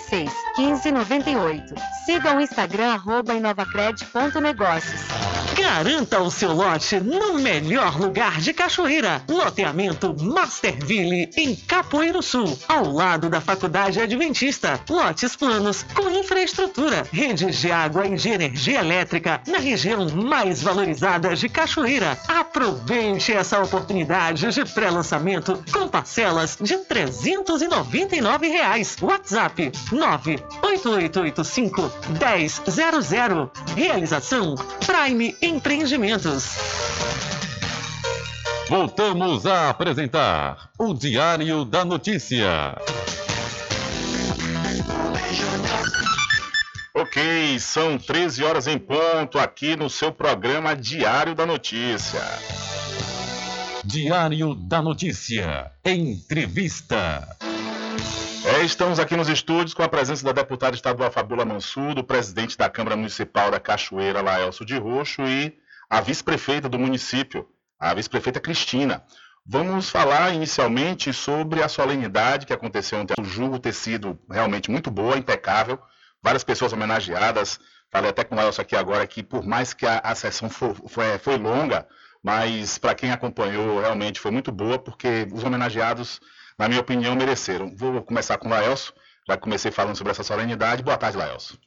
86 1598. Siga o Instagram arroba inovacred.negócios. Garanta o seu lote no melhor lugar de Cachoeira. Loteamento Masterville, em Capoeiro Sul, ao lado da Faculdade Adventista. Lotes planos com infraestrutura, redes de água e de energia elétrica na região mais valorizada de Cachoeira. Aproveite essa oportunidade de pré-lançamento com parcelas de 399 reais. WhatsApp 98885 1000. Realização Prime Empreendimentos. Voltamos a apresentar o Diário da Notícia. Ok, são 13 horas em ponto aqui no seu programa Diário da Notícia. Diário da Notícia. Entrevista. É, estamos aqui nos estúdios com a presença da deputada estadual Fabiola Mansur, do presidente da Câmara Municipal da Cachoeira, Laelso de Roxo, e a vice-prefeita do município, a vice-prefeita Cristina. Vamos falar inicialmente sobre a solenidade que aconteceu ontem. O julgo ter sido realmente muito boa, impecável, várias pessoas homenageadas. Falei até com o aqui agora que, por mais que a, a sessão for, foi, foi longa, mas para quem acompanhou, realmente foi muito boa, porque os homenageados na minha opinião, mereceram. Vou começar com o Laelso, já comecei falando sobre essa solenidade. Boa tarde, Laelso.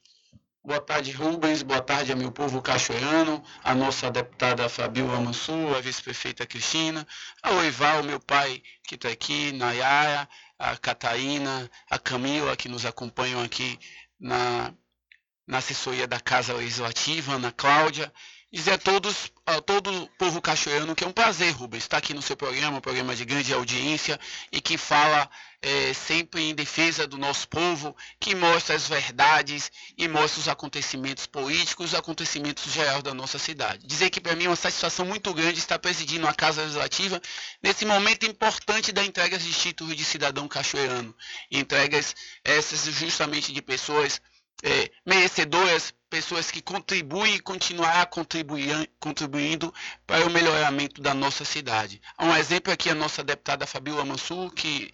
Boa tarde, Rubens. Boa tarde a meu povo cachoeirano, a nossa deputada Fabiola Mansur, a vice-prefeita Cristina, a Oival, meu pai que está aqui, Nayara, a Catarina, a Camila, que nos acompanham aqui na, na assessoria da Casa Legislativa, Ana Cláudia, dizer a todos, a todo o povo cachoeirano que é um prazer, Rubens, estar aqui no seu programa, um programa de grande audiência e que fala é, sempre em defesa do nosso povo, que mostra as verdades e mostra os acontecimentos políticos, os acontecimentos gerais da nossa cidade. Dizer que para mim é uma satisfação muito grande estar presidindo a Casa Legislativa nesse momento importante da entrega de títulos de cidadão cachoeirano. Entregas essas justamente de pessoas é, merecedoras, pessoas que contribuem e continuará contribuindo para o melhoramento da nossa cidade. Um exemplo aqui a nossa deputada Fabiola Mansur, que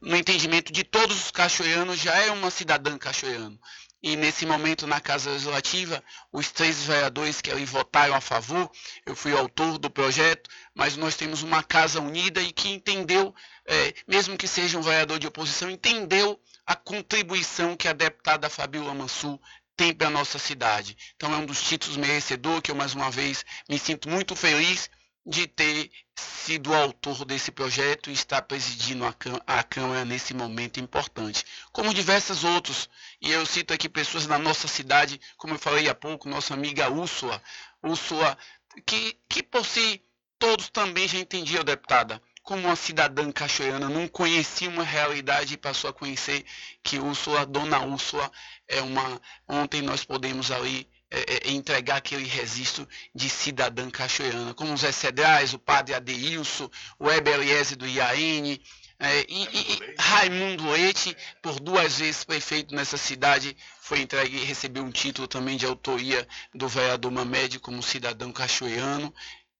no entendimento de todos os cachoeiranos já é uma cidadã cachoeirano. e nesse momento na Casa Legislativa, os três vereadores que ali votaram a favor, eu fui autor do projeto, mas nós temos uma casa unida e que entendeu, é, mesmo que seja um vereador de oposição, entendeu a contribuição que a deputada Fabiola Mansur tem para a nossa cidade. Então é um dos títulos merecedor que eu mais uma vez me sinto muito feliz de ter sido autor desse projeto e estar presidindo a, a, Câmara nesse momento importante, como diversos outros. E eu cito aqui pessoas na nossa cidade, como eu falei há pouco, nossa amiga Úrsula, Úrsula, que, que por si todos também já entendiam, deputada, como uma cidadã cachoeirana, não conhecia uma realidade e passou a conhecer que Úrsula, Dona Úrsula, é uma. Ontem nós podemos ali é, é, entregar aquele registro de cidadã cachoeirana, como Zé Cedrais, o padre Adeilson, o Ebeliese do Iaene, é, e, e, Raimundo Leite, por duas vezes prefeito nessa cidade, foi entregue e recebeu um título também de autoria do vereador Mamed como cidadão cachoeirano.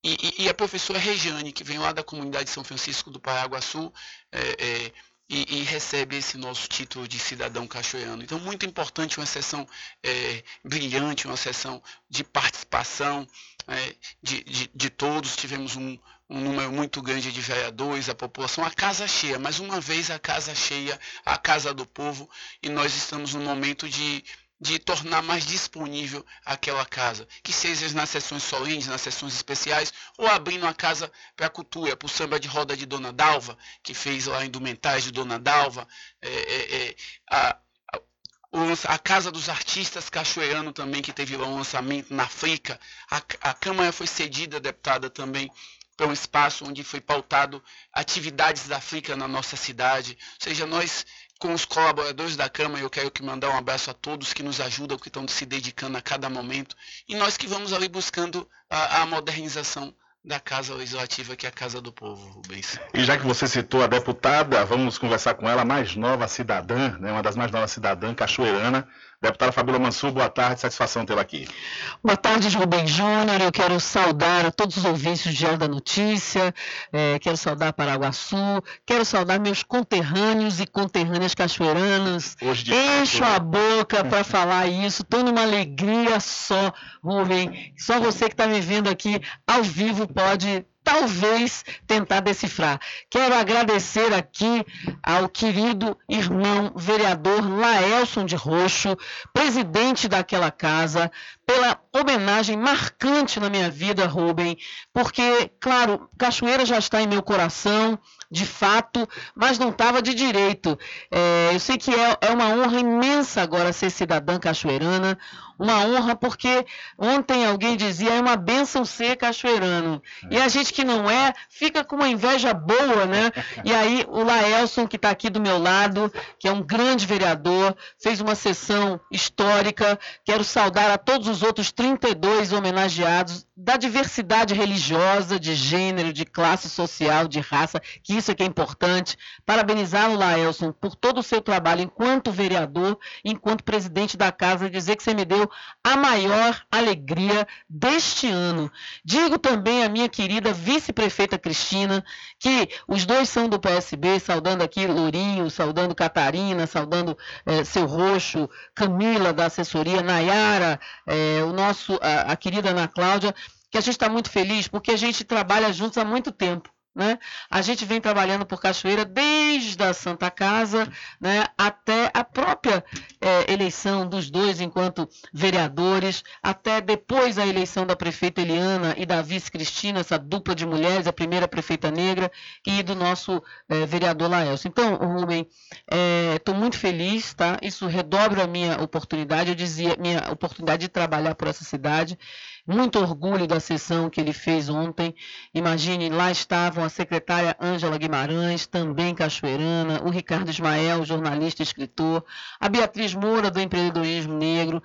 E, e, a professora Regiane, que vem lá da comunidade de São Francisco do Paraguaçu, é, é, e, e, recebe esse nosso título de cidadão cachoeirano. Então, muito importante, uma sessão é, brilhante, uma sessão de participação é, de, de, de, todos. Tivemos um, um, número muito grande de vereadores, a população, a casa cheia, mais uma vez a casa cheia, a casa do povo, e nós estamos num momento de de tornar mais disponível aquela casa, que seja nas sessões solenes, nas sessões especiais, ou abrindo a casa para a cultura, para o samba de roda de Dona Dalva, que fez lá indumentários de Dona Dalva, é, é, é, a, a, a, Casa dos Artistas Cachoeirano também, que teve um lançamento na África, a, a Câmara foi cedida, deputada, também para um espaço onde foi pautado atividades da África na nossa cidade. Ou seja, nós com os colaboradores da Câmara, eu quero que mandar um abraço a todos que nos ajudam, que estão se dedicando a cada momento, e nós que vamos ali buscando a, a modernização da Casa Legislativa, que é a Casa do Povo, Rubens. E já que você citou a deputada, vamos conversar com ela, mais nova cidadã, né, uma das mais novas cidadãs, cachoeirana, Deputada Fabíola Mansur, boa tarde, satisfação tê-la aqui. Boa tarde, Rubem Júnior. Eu quero saudar a todos os ouvintes do Diário da Notícia, é, quero saudar Paraguaçu, quero saudar meus conterrâneos e conterrâneas cachoeiranas. Encho a boca para falar isso, estou numa alegria só, Rubem. Só você que está me vendo aqui ao vivo pode talvez tentar decifrar. Quero agradecer aqui ao querido irmão vereador Laelson de Roxo, presidente daquela casa, pela homenagem marcante na minha vida, Rubem, porque, claro, Cachoeira já está em meu coração, de fato, mas não estava de direito. É, eu sei que é, é uma honra imensa agora ser cidadã cachoeirana, uma honra porque ontem alguém dizia é uma benção ser cachoeirano. E a gente que não é, fica com uma inveja boa, né? E aí o Laelson, que está aqui do meu lado, que é um grande vereador, fez uma sessão histórica. Quero saudar a todos os outros 32 homenageados da diversidade religiosa, de gênero, de classe social, de raça, que isso é que é importante. Parabenizar o Laelson por todo o seu trabalho enquanto vereador, enquanto presidente da casa, dizer que você me deu a maior alegria deste ano. Digo também à minha querida vice-prefeita Cristina, que os dois são do PSB, saudando aqui Lourinho, saudando Catarina, saudando eh, Seu Roxo, Camila da assessoria, Nayara, eh, o nosso, a, a querida Ana Cláudia, que a gente está muito feliz porque a gente trabalha juntos há muito tempo. Né? A gente vem trabalhando por Cachoeira desde a Santa Casa né, até a própria é, eleição dos dois enquanto vereadores, até depois a eleição da prefeita Eliana e da vice Cristina, essa dupla de mulheres, a primeira prefeita negra, e do nosso é, vereador Laelso. Então, Rubem, estou é, muito feliz, tá? isso redobra a minha oportunidade, eu dizia, minha oportunidade de trabalhar por essa cidade. Muito orgulho da sessão que ele fez ontem. Imagine, lá estavam a secretária Ângela Guimarães, também cachoeirana, o Ricardo Ismael, jornalista e escritor, a Beatriz Moura, do empreendedorismo negro,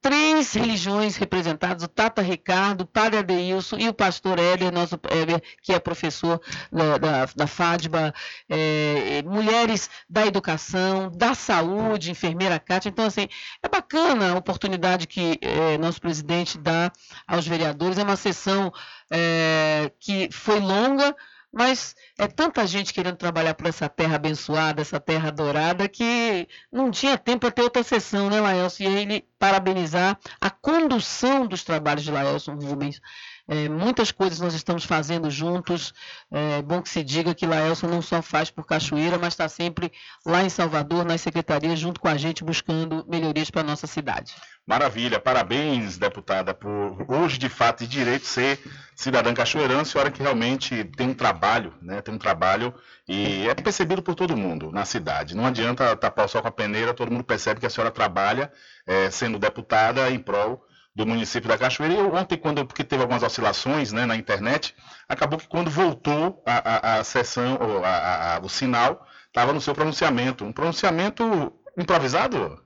três religiões representadas, o Tata Ricardo, o Padre Adeilson e o pastor Éder, nosso Éder, que é professor da, da, da FADBA, é, mulheres da educação, da saúde, enfermeira Cátia. Então, assim, é bacana a oportunidade que é, nosso presidente dá aos vereadores. É uma sessão é, que foi longa, mas é tanta gente querendo trabalhar por essa terra abençoada, essa terra dourada, que não tinha tempo para ter outra sessão, né, Laelson? E ele parabenizar a condução dos trabalhos de Laelson Rubens. É, muitas coisas nós estamos fazendo juntos. É bom que se diga que Laelson não só faz por Cachoeira, mas está sempre lá em Salvador, nas secretarias, junto com a gente, buscando melhorias para a nossa cidade. Maravilha, parabéns, deputada, por hoje de fato e direito ser cidadã cachoeirana, senhora que realmente tem um trabalho, né? Tem um trabalho e é percebido por todo mundo na cidade. Não adianta tapar o sol com a peneira, todo mundo percebe que a senhora trabalha é, sendo deputada em prol do município da Cachoeira. E eu, ontem, quando, porque teve algumas oscilações né, na internet, acabou que quando voltou a, a, a sessão, a, o sinal, estava no seu pronunciamento. Um pronunciamento improvisado?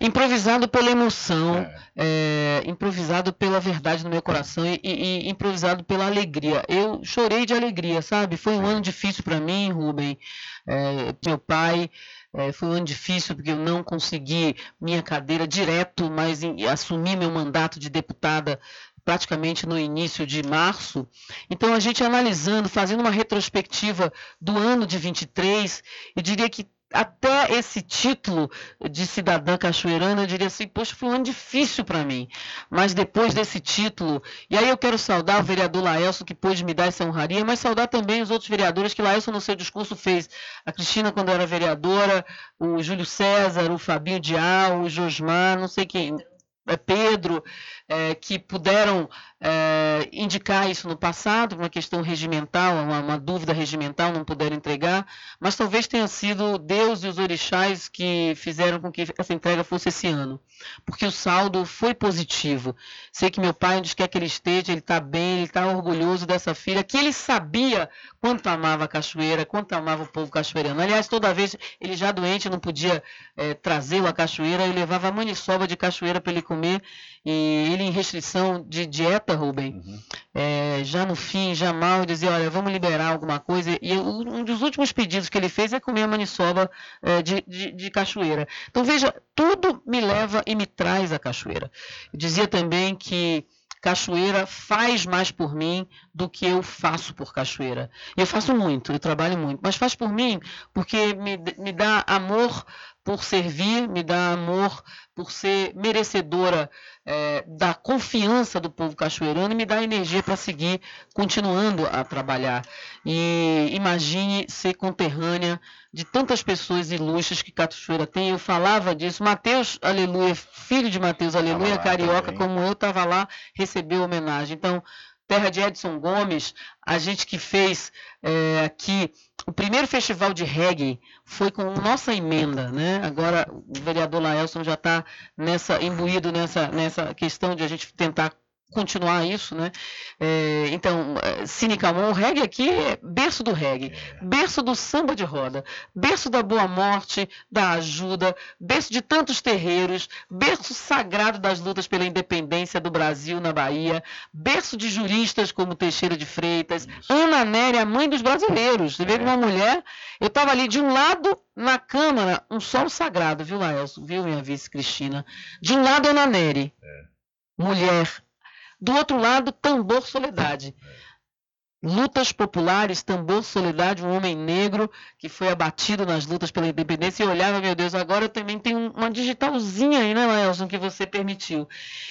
Improvisado pela emoção, é. É, improvisado pela verdade no meu coração e, e, e, improvisado pela alegria. Eu chorei de alegria, sabe? Foi um ano difícil para mim, Rubem. É, meu pai é, foi um ano difícil porque eu não consegui minha cadeira direto, mas em, assumi meu mandato de deputada praticamente no início de março. Então, a gente analisando, fazendo uma retrospectiva do ano de 23, eu diria que até esse título de cidadã cachoeirana, eu diria assim, poxa, foi um ano difícil para mim. Mas depois desse título, e aí eu quero saudar o vereador Laelso, que pôde me dar essa honraria, mas saudar também os outros vereadores que Laelso no seu discurso fez. A Cristina, quando era vereadora, o Júlio César, o Fabinho Dial, o Josmar, não sei quem, é Pedro, é, que puderam é, indicar isso no passado, uma questão regimental, uma, uma, dúvida regimental, não puderam entregar, mas talvez tenha sido Deus e os orixás que fizeram com que essa entrega fosse esse ano, porque o saldo foi positivo. Sei que meu pai, onde quer que ele esteja, ele está bem, ele está orgulhoso dessa filha, que ele sabia quanto amava a cachoeira, quanto amava o povo cachoeirano. Aliás, toda vez, ele já doente, não podia é, trazê-lo cachoeira, eu levava a maniçoba de cachoeira para ele comer, e ele em restrição de dieta, Rubem, uhum. é, já no fim, já mal, dizia, olha, vamos liberar alguma coisa. E um dos últimos pedidos que ele fez é comer a maniçoba é, de, de, de, cachoeira. Então, veja, tudo me leva e me traz a cachoeira. Eu dizia também que Cachoeira faz mais por mim do que eu faço por Cachoeira. Eu faço muito, eu trabalho muito, mas faz por mim porque me, me dá amor por servir, me dá amor por ser merecedora é, da confiança do povo cachoeirano e me dá energia para seguir continuando a trabalhar. E imagine ser conterrânea de tantas pessoas ilustres que Cachoeira tem. Eu falava disso. Mateus, aleluia, filho de Mateus, aleluia, carioca, também. como eu estava lá, recebeu homenagem. Então, terra de Edson Gomes, a gente que fez é, aqui o primeiro festival de reggae foi com nossa emenda, né? Agora o vereador Laelson já está nessa imbuído nessa, nessa questão de a gente tentar continuar isso, né? É, então, é, Cine Calmon, o reggae aqui é berço do reggae, berço do samba de roda, berço da boa morte, da ajuda, berço de tantos terreiros, berço sagrado das lutas pela independência do Brasil na Bahia, berço de juristas como Teixeira de Freitas, Ana Néria, a mãe dos brasileiros. Você vê que uma mulher, eu estava ali de um lado na Câmara, um solo sagrado, viu, Laelson? Viu, minha vice Cristina? De um lado, Ana Nery, mulher do outro lado, Tambor Soledade. Lutas populares, Tambor Soledade, um homem negro que foi abatido nas lutas pela independência e olhava, meu Deus, agora eu também tenho uma digitalzinha aí, né, Laelson, que você permitiu.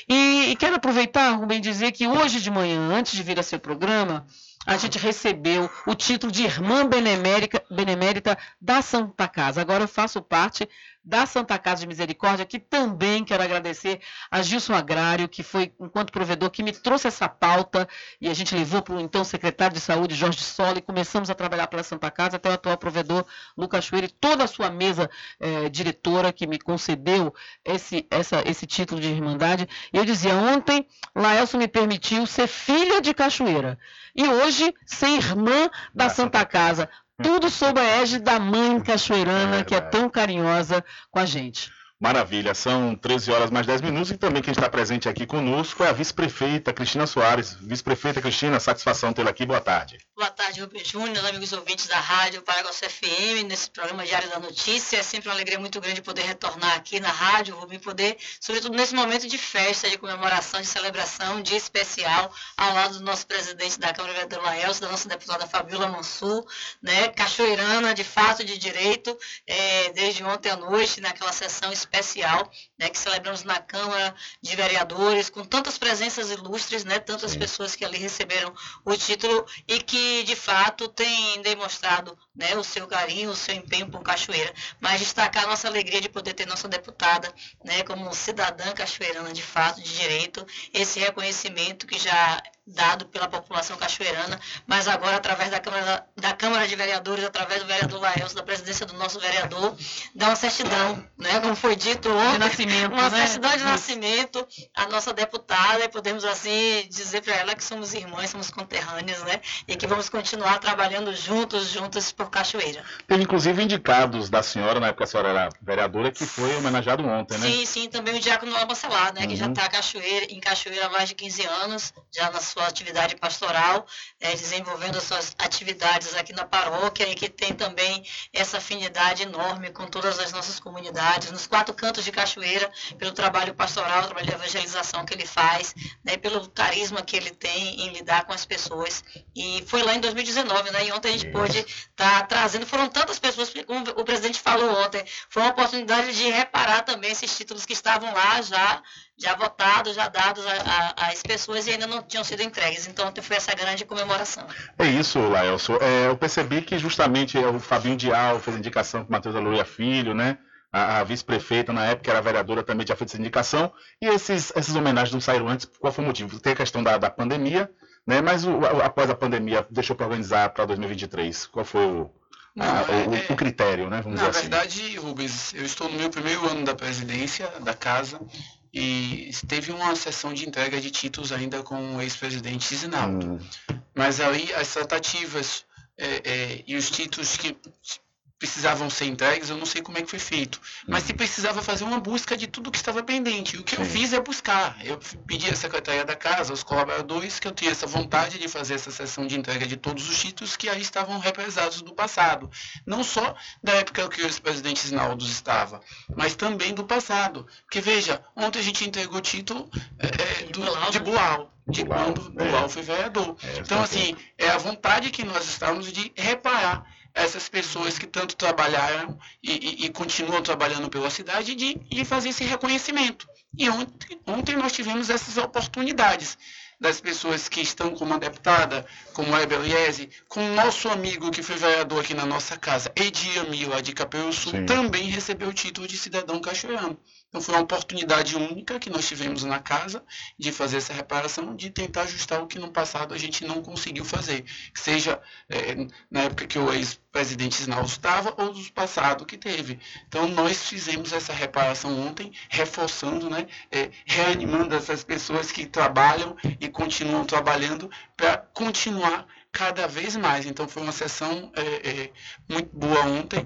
E, e quero aproveitar, Rubem, dizer que hoje de manhã, antes de vir a seu programa, a gente recebeu o título de Irmã Benemérita, Benemérita da Santa Casa. Agora eu faço parte da Santa Casa de Misericórdia, que também quero agradecer a Gilson Agrário, que foi, enquanto provedor, que me trouxe essa pauta e a gente levou para o então secretário de Saúde, Jorge Sola, e começamos a trabalhar pela Santa Casa, até o atual provedor, Lucas Chueira, e toda a sua mesa eh, diretora que me concedeu esse, essa, esse título de Irmandade. E eu dizia, ontem, Laelson me permitiu ser filha de Cachoeira e hoje ser irmã da Santa Casa. Tudo sob a égide da mãe cachoeirana, é que é tão carinhosa com a gente. Maravilha, são 13 horas mais 10 minutos e também quem está presente aqui conosco é a vice-prefeita Cristina Soares. Vice-prefeita Cristina, satisfação tê-la aqui, boa tarde. Boa tarde, Rubens Júnior, amigos ouvintes da Rádio Paraguaçu FM, nesse programa Diário da Notícia. É sempre uma alegria muito grande poder retornar aqui na rádio, Rubem, poder, sobretudo nesse momento de festa, de comemoração, de celebração, dia especial, ao lado do nosso presidente da Câmara, vereador Laelso, da nossa deputada Fabiola Mansur, né, cachoeirana, de fato, de direito, é, desde ontem à noite, naquela sessão especial, né, que celebramos na Câmara de Vereadores, com tantas presenças ilustres, né, tantas pessoas que ali receberam o título e que de fato tem demonstrado né, o seu carinho, o seu empenho por Cachoeira, mas destacar a nossa alegria de poder ter nossa deputada né, como cidadã cachoeirana de fato, de direito, esse reconhecimento que já dado pela população cachoeirana, mas agora através da Câmara, da Câmara de Vereadores, através do vereador Laelso, da presidência do nosso vereador, dá uma certidão, né, como foi dito ontem, de nascimento, uma né? certidão de nascimento, a nossa deputada, e podemos assim dizer para ela que somos irmãs, somos conterrâneas, né, e que vamos continuar trabalhando juntos, juntas por Cachoeira. Teve inclusive indicados da senhora, na época a senhora era vereadora, que foi homenageado ontem, né? Sim, sim, também o Diácono Labancelar, né, uhum. que já está em Cachoeira há mais de 15 anos, já na sua atividade pastoral, é, desenvolvendo as suas atividades aqui na paróquia e que tem também essa afinidade enorme com todas as nossas comunidades, nos quatro cantos de Cachoeira, pelo trabalho pastoral, trabalho de evangelização que ele faz, né, pelo carisma que ele tem em lidar com as pessoas. E foi lá em 2019, né, e ontem a gente pôde estar tá trazendo, foram tantas pessoas, como o presidente falou ontem, foi uma oportunidade de reparar também esses títulos que estavam lá já já votados, já dados às pessoas e ainda não tinham sido entregues. Então foi essa grande comemoração. É isso, Laelso. É, eu percebi que justamente o Fabinho Dial fez indicação com o Matheus Aloia Filho, né? A, a vice-prefeita, na época, era vereadora, também já fez essa indicação. E esses, essas homenagens não saíram antes. Qual foi o motivo? Tem a questão da, da pandemia, né? Mas o, após a pandemia, deixou para organizar para 2023. Qual foi o, não, é, o, o, critério, né? Vamos na dizer verdade, assim. Rubens, eu estou no meu primeiro ano da presidência da casa e teve uma sessão de entrega de títulos ainda com o ex-presidente Zinaldo. Hum. Mas aí as tratativas é, é, e os títulos que precisavam ser entregues, eu não sei como é que foi feito. Mas se precisava fazer uma busca de tudo que estava pendente. O que Sim. eu fiz é buscar. Eu pedi à Secretaria da Casa, aos colaboradores, que eu tinha essa vontade de fazer essa sessão de entrega de todos os títulos que aí estavam represados do passado. Não só da época que o ex-presidente Zinaldo estava, mas também do passado. Porque, veja, ontem a gente entregou o título é, é do, de Bual de Bulau, quando Bulau é. foi vereador. É, então, assim, é a vontade que nós estamos de reparar essas pessoas que tanto trabalharam e, e, e continuam trabalhando pela cidade de, de, fazer esse reconhecimento. E ontem, ontem nós tivemos essas oportunidades das pessoas que estão como a deputada, como a Ebeliese, com o nosso amigo que foi vereador aqui na nossa casa, Edir Mila de Capeu Sul, também recebeu o título de cidadão cachoeirano. Então foi uma oportunidade única que nós tivemos na casa de fazer essa reparação, de tentar ajustar o que no passado a gente não conseguiu fazer, seja é, na época que o ex-presidente Sinal estava ou do passado que teve. Então nós fizemos essa reparação ontem, reforçando, né, é, reanimando essas pessoas que trabalham e continuam trabalhando para continuar cada vez mais. Então foi uma sessão é, é muito boa ontem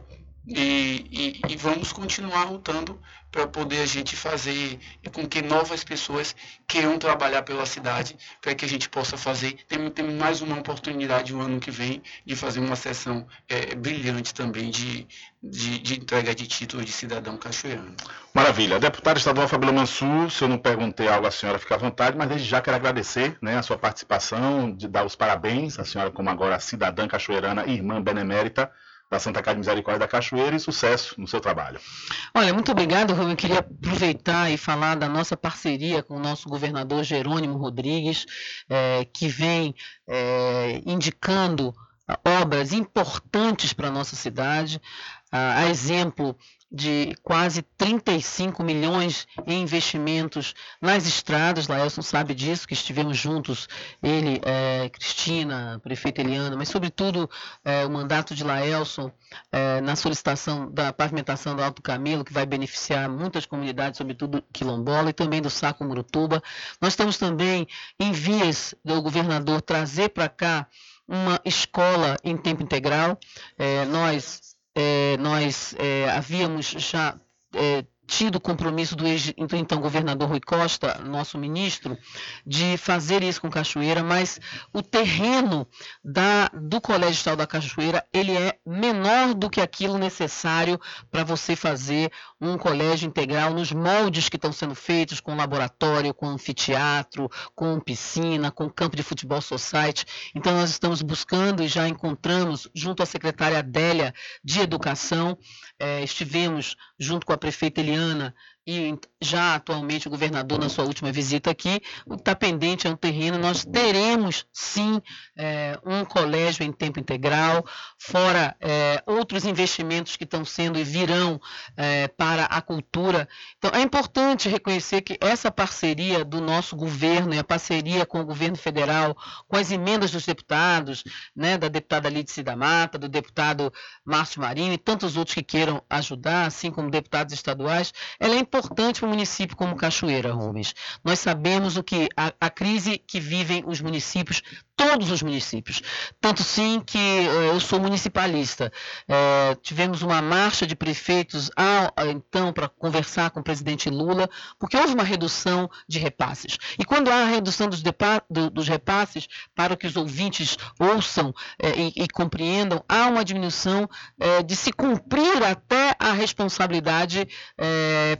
e, e, e vamos continuar lutando para poder a gente fazer com que novas pessoas queiram trabalhar pela cidade, para que a gente possa fazer. Temos, tem mais uma oportunidade o ano que vem de fazer uma sessão é, brilhante também de, de, de, entrega de título de cidadão cachoeirano. Maravilha. Deputado estadual Fabíola Mansur, se eu não perguntei algo à senhora, fica à vontade, mas desde já quero agradecer né, a sua participação, de dar os parabéns à senhora como agora cidadã cachoeirana e irmã benemérita da Santa Casa de Misericórdia da Cachoeira e sucesso no seu trabalho. Olha, muito obrigado, Eu queria aproveitar e falar da nossa parceria com o nosso governador Jerônimo Rodrigues, é, que vem é, indicando obras importantes para a nossa cidade, a exemplo de quase 35 milhões em investimentos nas estradas. Laelson sabe disso, que estivemos juntos, ele, é, Cristina, prefeita Eliana, mas sobretudo é, o mandato de Laelson é, na solicitação da pavimentação do Alto Camelo, que vai beneficiar muitas comunidades, sobretudo quilombola, e também do Saco Murutuba. Nós estamos também em vias do governador trazer para cá uma escola em tempo integral. É, nós nós é, havíamos já é, tido compromisso do, ex, então governador Rui Costa, nosso ministro, de fazer isso com Cachoeira, mas o terreno da, do Colégio Estadual da Cachoeira ele é menor do que aquilo necessário para você fazer um colégio integral nos moldes que estão sendo feitos com laboratório, com anfiteatro, com piscina, com campo de futebol society. Então nós estamos buscando e já encontramos junto à secretária Adélia de Educação, eh, estivemos junto com a prefeita Eliana e já atualmente o governador na sua última visita aqui, o que está pendente é um terreno, nós teremos sim é, um colégio em tempo integral, fora é, outros investimentos que estão sendo e virão é, para a cultura. Então é importante reconhecer que essa parceria do nosso governo e a parceria com o governo federal, com as emendas dos deputados, né, da deputada Lídice da Mata, do deputado Márcio Marinho e tantos outros que queiram ajudar, assim como deputados estaduais, ela é importante para um município como Cachoeira, Rubens. Nós sabemos o que a, a crise que vivem os municípios todos os municípios. Tanto sim que eh, eu sou municipalista. Eh, tivemos uma marcha de prefeitos ao, então para conversar com o presidente Lula, porque houve uma redução de repasses. E quando há a redução dos, do, dos repasses, para que os ouvintes ouçam eh, e, e, compreendam, há uma diminuição de se cumprir até a responsabilidade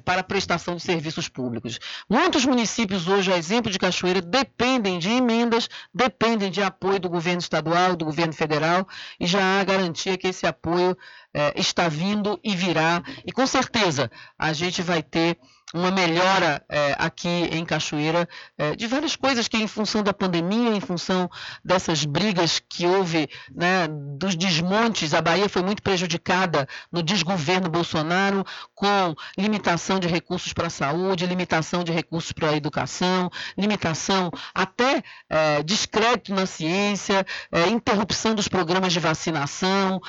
para a prestação de serviços públicos. Muitos municípios hoje, a exemplo de Cachoeira, dependem de emendas, dependem de apoio do governo estadual, do governo federal, e já há garantia que esse apoio eh, está vindo e virá. E com certeza a gente vai ter uma melhora é, aqui em Cachoeira é, de várias coisas que em função da pandemia, em função dessas brigas que houve, né, dos desmontes, a Bahia foi muito prejudicada no desgoverno Bolsonaro com limitação de recursos para a saúde, limitação de recursos para a educação, limitação até é, descrédito na ciência, interrupção dos programas de vacinação,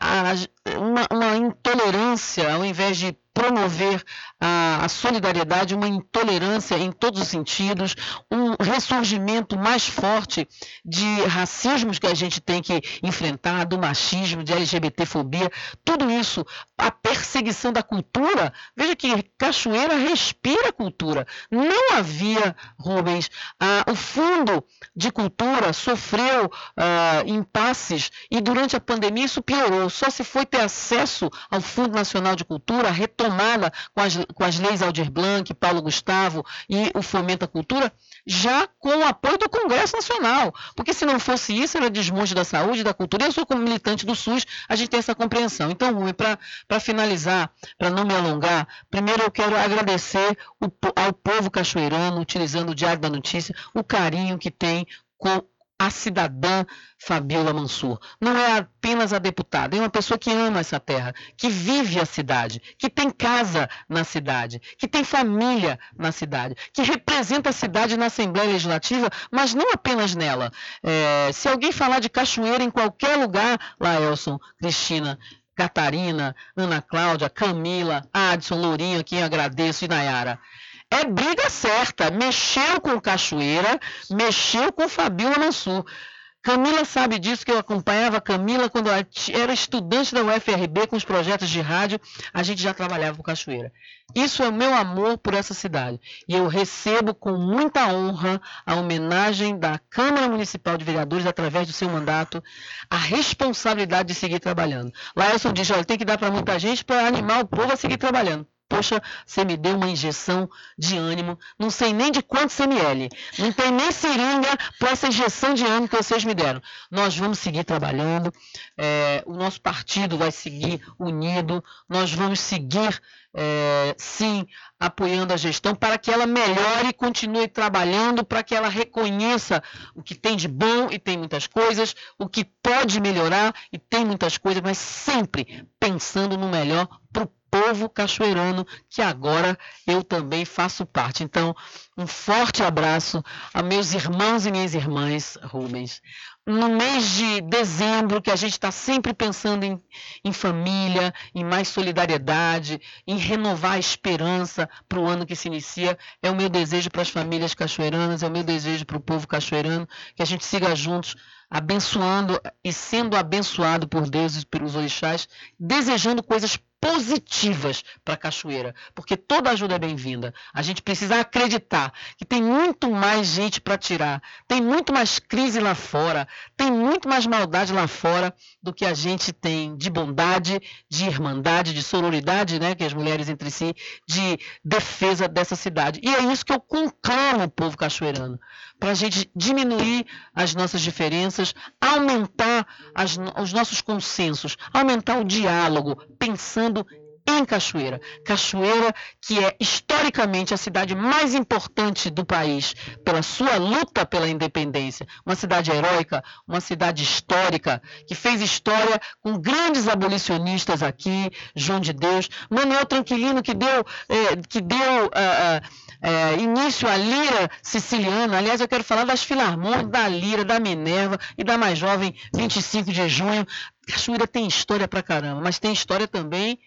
a, uma, uma intolerância ao invés de promover a, a, solidariedade, uma intolerância em todos os sentidos, um ressurgimento mais forte de racismos que a gente tem que enfrentar, do machismo, de LGBTfobia, tudo isso, a perseguição da cultura. Veja que Cachoeira respira cultura. Não havia, Rubens, ah, o fundo de cultura sofreu ah, impasses e durante a pandemia isso piorou. Só se foi ter acesso ao Fundo Nacional de Cultura, retomada com as, com as leis Aldir Blanc, Paulo Gustavo e o Fomento à Cultura, já com o apoio do Congresso Nacional. Porque se não fosse isso, era desmonte da saúde, da cultura. Eu sou como militante do SUS, a gente tem essa compreensão. Então, Rui, para finalizar, para não me alongar, primeiro eu quero agradecer o, ao povo cachoeirano, utilizando o Diário da Notícia, o carinho que tem com a cidadã Fabiola Mansur. Não é apenas a deputada, é uma pessoa que ama essa terra, que vive a cidade, que tem casa na cidade, que tem família na cidade, que representa a cidade na Assembleia Legislativa, mas não apenas nela. É, se alguém falar de cachoeira em qualquer lugar, Laelson, Cristina, Catarina, Ana Cláudia, Camila, Adson, Lourinho, quem agradeço, e Nayara é briga certa. Mexeu com Cachoeira, mexeu com Fabiola Mansur. Camila sabe disso, que eu acompanhava a Camila quando era estudante da UFRB com os projetos de rádio, a gente já trabalhava com Cachoeira. Isso é o meu amor por essa cidade. E eu recebo com muita honra a homenagem da Câmara Municipal de Vereadores, através do seu mandato, a responsabilidade de seguir trabalhando. Laelson diz, olha, tem que dar para muita gente para animar o povo a seguir trabalhando. Poxa, você me deu uma injeção de ânimo, não sei nem de quantos ml, não tem nem seringa para essa injeção de ânimo que vocês me deram. Nós vamos seguir trabalhando, é, o nosso partido vai seguir unido, nós vamos seguir, é, sim, apoiando a gestão para que ela melhore e continue trabalhando, para que ela reconheça o que tem de bom e tem muitas coisas, o que pode melhorar e tem muitas coisas, mas sempre pensando no melhor para o povo cachoeirano, que agora eu também faço parte. Então, um forte abraço a meus irmãos e minhas irmãs, Rubens. No mês de dezembro, que a gente está sempre pensando em, em família, em mais solidariedade, em renovar a esperança para o ano que se inicia, é o meu desejo para as famílias cachoeiranas, é o meu desejo para o povo cachoeirano, que a gente siga juntos abençoando e sendo abençoado por Deus e pelos orixás, desejando coisas positivas para a Cachoeira, porque toda ajuda é bem-vinda. A gente precisa acreditar que tem muito mais gente para tirar, tem muito mais crise lá fora, tem muito mais maldade lá fora do que a gente tem de bondade, de irmandade, de sororidade, né, que as mulheres entre si, de defesa dessa cidade. E é isso que eu conclamo o povo cachoeirano, para a gente diminuir as nossas diferenças, aumentar as, os nossos consensos, aumentar o diálogo, pensando em Cachoeira. Cachoeira, que é historicamente a cidade mais importante do país, pela sua luta pela independência. Uma cidade heróica, uma cidade histórica, que fez história com grandes abolicionistas aqui, João de Deus, Manuel Tranquilino, que deu, eh, que deu ah, eh, início à lira siciliana. Aliás, eu quero falar das filarmônicas, da lira, da Minerva e da mais jovem 25 de junho. Cachoeira tem história pra caramba, mas tem história também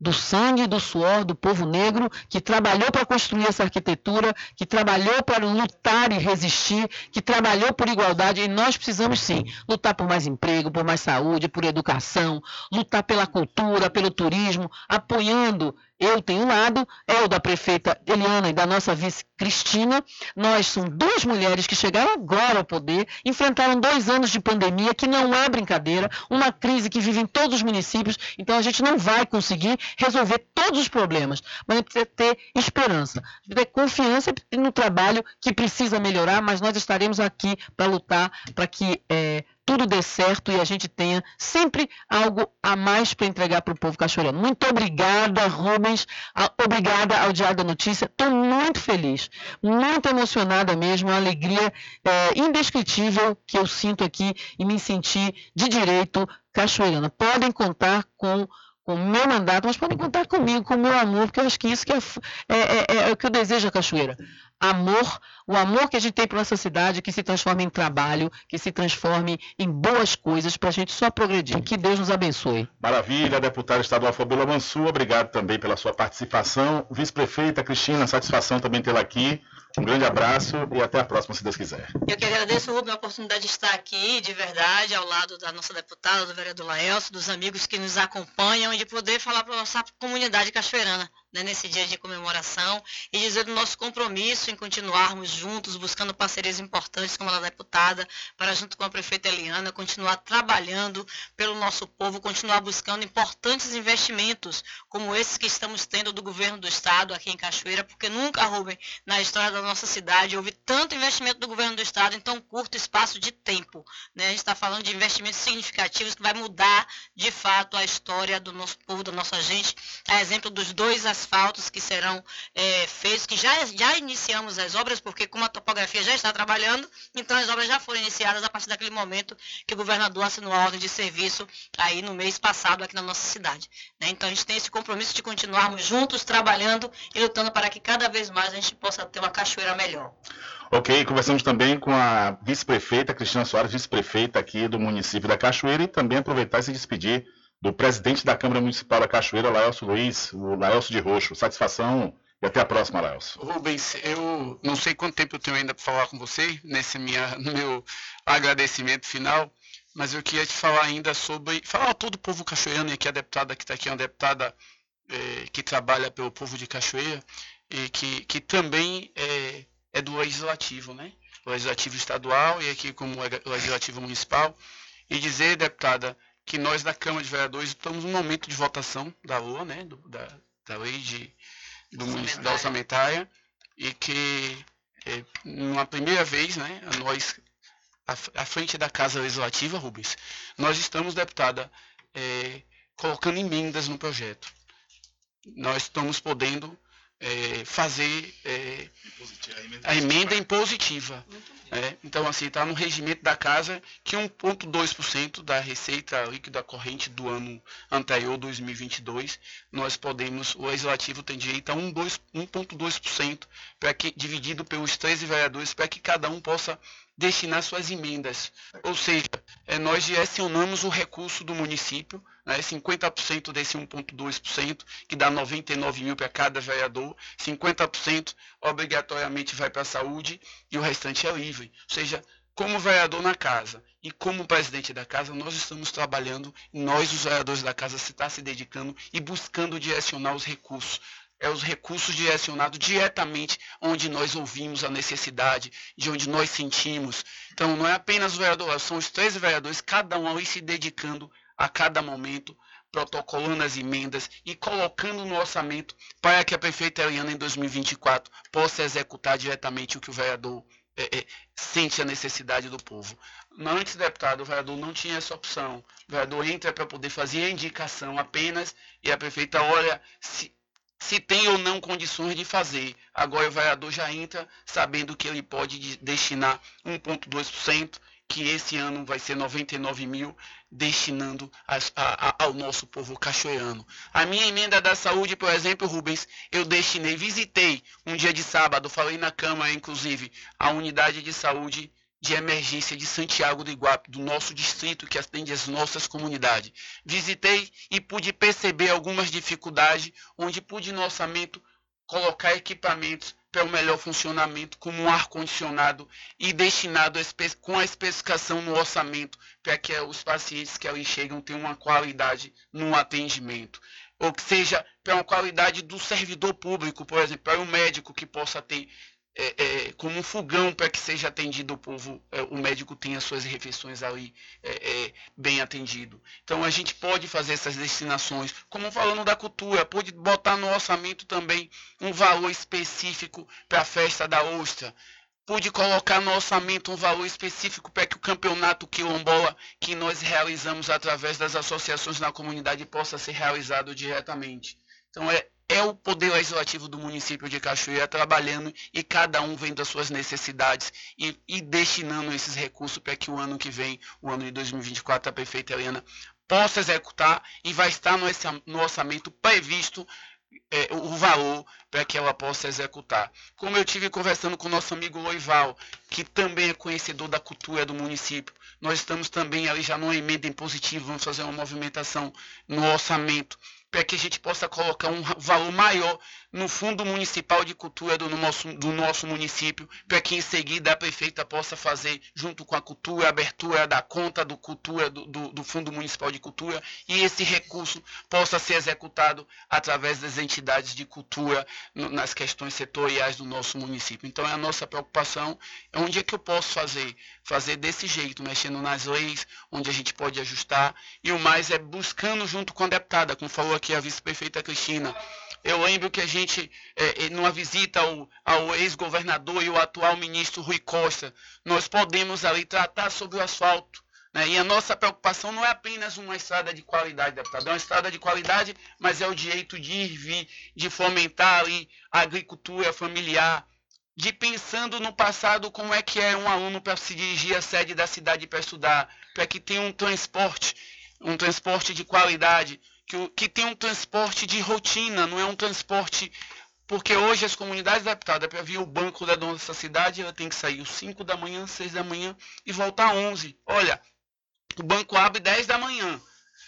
do sangue e do suor do povo negro que trabalhou para construir essa arquitetura, que trabalhou para lutar e resistir, que trabalhou por igualdade. E nós precisamos sim lutar por mais emprego, por mais saúde, por educação, lutar pela cultura, pelo turismo, apoiando eu tenho um lado, é o da prefeita Eliana e da nossa vice Cristina. Nós somos duas mulheres que chegaram agora ao poder, enfrentaram dois anos de pandemia, que não é brincadeira, uma crise que vive em todos os municípios, então a gente não vai conseguir resolver todos os problemas, mas a gente precisa ter esperança, ter confiança no trabalho que precisa melhorar, mas nós estaremos aqui para lutar para que é, tudo dê certo e a gente tenha sempre algo a mais para entregar para o povo cachoeirano. Muito obrigada, Rubens. Obrigada ao Diário da Notícia. Estou muito feliz, muito emocionada mesmo. Uma alegria é, indescritível que eu sinto aqui e me sentir de direito cachoeirana. Podem contar com com o meu mandato, mas podem contar comigo, com o meu amor, porque eu acho que isso que é, é, é, é o que eu desejo a Cachoeira amor, o amor que a gente tem para nossa cidade, que se transforme em trabalho, que se transforme em boas coisas para a gente só progredir. Que Deus nos abençoe. Maravilha, deputada estadual Fabiola Mansur, obrigado também pela sua participação. Vice-prefeita Cristina, satisfação também tê-la aqui. Um grande abraço e até a próxima, se Deus quiser. Eu que agradeço, Rubem, a oportunidade de estar aqui, de verdade, ao lado da nossa deputada, do vereador Laelso, dos amigos que nos acompanham e de poder falar para a nossa comunidade cachoeirana né, nesse dia de comemoração e dizer do nosso compromisso em continuarmos juntos, buscando parcerias importantes como a da deputada, para junto com a prefeita Eliana, continuar trabalhando pelo nosso povo, continuar buscando importantes investimentos como esses que estamos tendo do governo do estado aqui em Cachoeira, porque nunca, Rubem, na história da nossa cidade houve tanto investimento do governo do estado em tão curto espaço de tempo. Né? A gente está falando de investimentos significativos que vai mudar de fato a história do nosso povo, da nossa gente, a exemplo dos dois asfaltos que serão é, feitos, que já, já iniciamos as obras, porque como a topografia já está trabalhando, então as obras já foram iniciadas a partir daquele momento que o governador assinou a ordem de serviço aí no mês passado aqui na nossa cidade. Né? Então a gente tem esse compromisso de continuarmos juntos, trabalhando e lutando para que cada vez mais a gente possa ter uma cachoeira melhor. Ok, conversamos também com a vice-prefeita Cristina Soares, vice-prefeita aqui do município da Cachoeira, e também aproveitar e se despedir do presidente da Câmara Municipal da Cachoeira, Laelso Luiz, o Laelso de Roxo. Satisfação e até a próxima, Laelso. Rubens, eu não sei quanto tempo eu tenho ainda para falar com você nesse minha, meu agradecimento final, mas eu queria te falar ainda sobre. falar a todo o povo cachoeirano, e aqui a deputada que está aqui é uma deputada é, que trabalha pelo povo de Cachoeira e que, que também é, é do legislativo, né? Legislativo estadual e aqui como legislativo municipal. E dizer, deputada, que nós da Câmara de Vereadores estamos no momento de votação da LOA, né, do, da, da lei de, do município, da orçamentária, e que é, uma primeira vez, né, nós, à, à, frente da Casa Legislativa, Rubens, nós estamos, deputada, é, colocando emendas no projeto. Nós estamos podendo é, fazer é, a emenda impositiva. É, então, assim, está no regimento da casa que 1,2% da receita líquida corrente do ano anterior, 2022, nós podemos, o legislativo tem direito a 1,2% para que dividido pelos 13 vereadores, para que cada um possa destinar suas emendas. Ou seja, é, nós direcionamos o recurso do município, né, 50% desse 1,2%, que dá 99 mil para cada vereador, 50% obrigatoriamente vai para a saúde e o restante é livre. Ou seja, como vereador na casa e como presidente da casa, nós estamos trabalhando, nós, os vereadores da casa, se está se dedicando e buscando direcionar os recursos. É os recursos direcionados diretamente onde nós ouvimos a necessidade, de onde nós sentimos. Então, não é apenas o vereador, são os três vereadores, cada um ali se dedicando a cada momento, protocolando as emendas e colocando no orçamento para que a prefeita Eliana, em 2024, possa executar diretamente o que o vereador é, é, sente a necessidade do povo. Antes, deputado, o vereador não tinha essa opção. O vereador entra para poder fazer a indicação apenas e a prefeita olha se, se tem ou não condições de fazer. Agora o vereador já entra sabendo que ele pode destinar 1,2%, que esse ano vai ser 99 mil, destinando a, a, ao nosso povo cachoeirano. A minha emenda da saúde, por exemplo, Rubens, eu destinei, visitei um dia de sábado, falei na Câmara, inclusive, a unidade de saúde de emergência de Santiago do Iguape, do nosso distrito que atende as nossas comunidades. Visitei e pude perceber algumas dificuldades, onde pude no orçamento colocar equipamentos para o melhor funcionamento, como um ar-condicionado e destinado a com a especificação no orçamento para que os pacientes que ali chegam tenham uma qualidade no atendimento. Ou seja, para uma qualidade do servidor público, por exemplo, para um médico que possa ter é, é, como um fogão para que seja atendido o povo, é, o médico tenha suas refeições ali é, é, bem atendido. Então a gente pode fazer essas destinações, como falando da cultura, pode botar no orçamento também um valor específico para a festa da ostra. Pude colocar no orçamento um valor específico para que o campeonato quilombola que nós realizamos através das associações na comunidade possa ser realizado diretamente. Então é, é o poder legislativo do município de Cachoeira trabalhando e cada um vendo as suas necessidades e, e destinando esses recursos para que o ano que vem, o ano de 2024, a prefeita Helena possa executar e vai estar no, orçamento previsto é, o valor para que ela possa executar. Como eu tive conversando com nosso amigo Loival, que também é conhecedor da cultura do município, nós estamos também ali já numa emenda em positivo, vamos fazer uma movimentação no orçamento para que a gente possa colocar um valor maior no Fundo Municipal de Cultura do nosso, do nosso município, para que em seguida a prefeita possa fazer, junto com a cultura, a abertura da conta do cultura do, do, do Fundo Municipal de Cultura e esse recurso possa ser executado através das entidades de cultura no, nas questões setoriais do nosso município. Então é a nossa preocupação, é onde é que eu posso fazer? Fazer desse jeito, mexendo nas leis, onde a gente pode ajustar, e o mais é buscando junto com a deputada, como falou aqui a vice-prefeita Cristina. Eu lembro que a gente, é, é numa visita ao, ao ex-governador e o atual ministro Rui Costa, nós podemos ali tratar sobre o asfalto. Né? E a nossa preocupação não é apenas uma estrada de qualidade, deputado, é uma estrada de qualidade, mas é o direito de ir vir, de fomentar ali a agricultura familiar, de pensando no passado como é que é um aluno para se dirigir à sede da cidade para estudar, para que tenha um transporte, um transporte de qualidade, que, que tem um transporte de rotina, não é um transporte. Porque hoje as comunidades adaptadas para vir o banco da nossa cidade, ela tem que sair às 5 da manhã, 6 da manhã e voltar às 11. Olha, o banco abre 10 da manhã.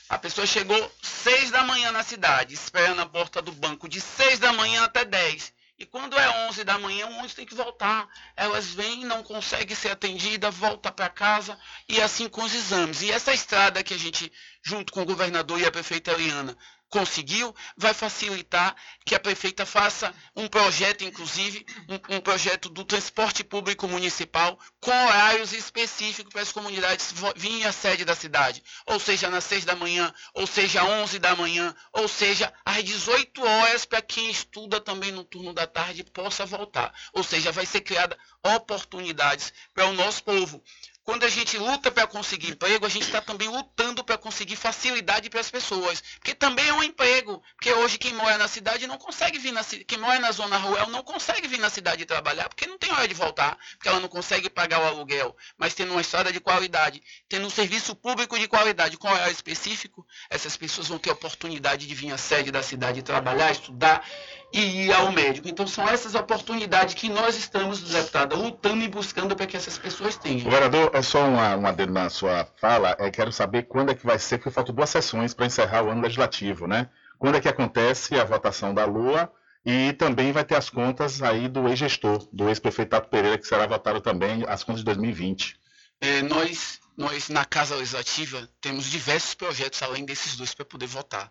A pessoa chegou 6 da manhã na cidade, esperando a porta do banco de 6 da manhã até 10. E quando é 11 da manhã, o 11 tem que voltar. Elas vêm, não conseguem ser atendidas, volta para casa e assim com os exames. E essa estrada que a gente, junto com o governador e a prefeita Eliana, conseguiu, vai facilitar que a prefeita faça um projeto, inclusive, um, um, projeto do transporte público municipal com horários específicos para as comunidades virem à sede da cidade. Ou seja, nas 6 da manhã, ou seja, às 11 da manhã, ou seja, às 18 horas para quem estuda também no turno da tarde possa voltar. Ou seja, vai ser criada oportunidades para o nosso povo. Quando a gente luta para conseguir emprego, a gente está também lutando para conseguir facilidade para as pessoas. Porque também é um emprego. Porque hoje quem mora na cidade não consegue vir na. Quem mora na zona rural não consegue vir na cidade trabalhar, porque não tem hora de voltar, porque ela não consegue pagar o aluguel. Mas tendo uma estrada de qualidade, tendo um serviço público de qualidade com horário específico, essas pessoas vão ter oportunidade de vir à sede da cidade trabalhar, estudar e ir ao médico. Então são essas oportunidades que nós estamos, deputada, lutando e buscando para que essas pessoas tenham. Governador, é só uma, uma na sua fala, é, quero saber quando é que vai ser, porque faltam duas sessões para encerrar o ano legislativo, né? Quando é que acontece a votação da Lua e também vai ter as contas aí do ex-gestor, do ex-prefeito Tato Pereira, que será votado também, as contas de 2020. É, nós, nós, na Casa Legislativa, temos diversos projetos além desses dois para poder votar.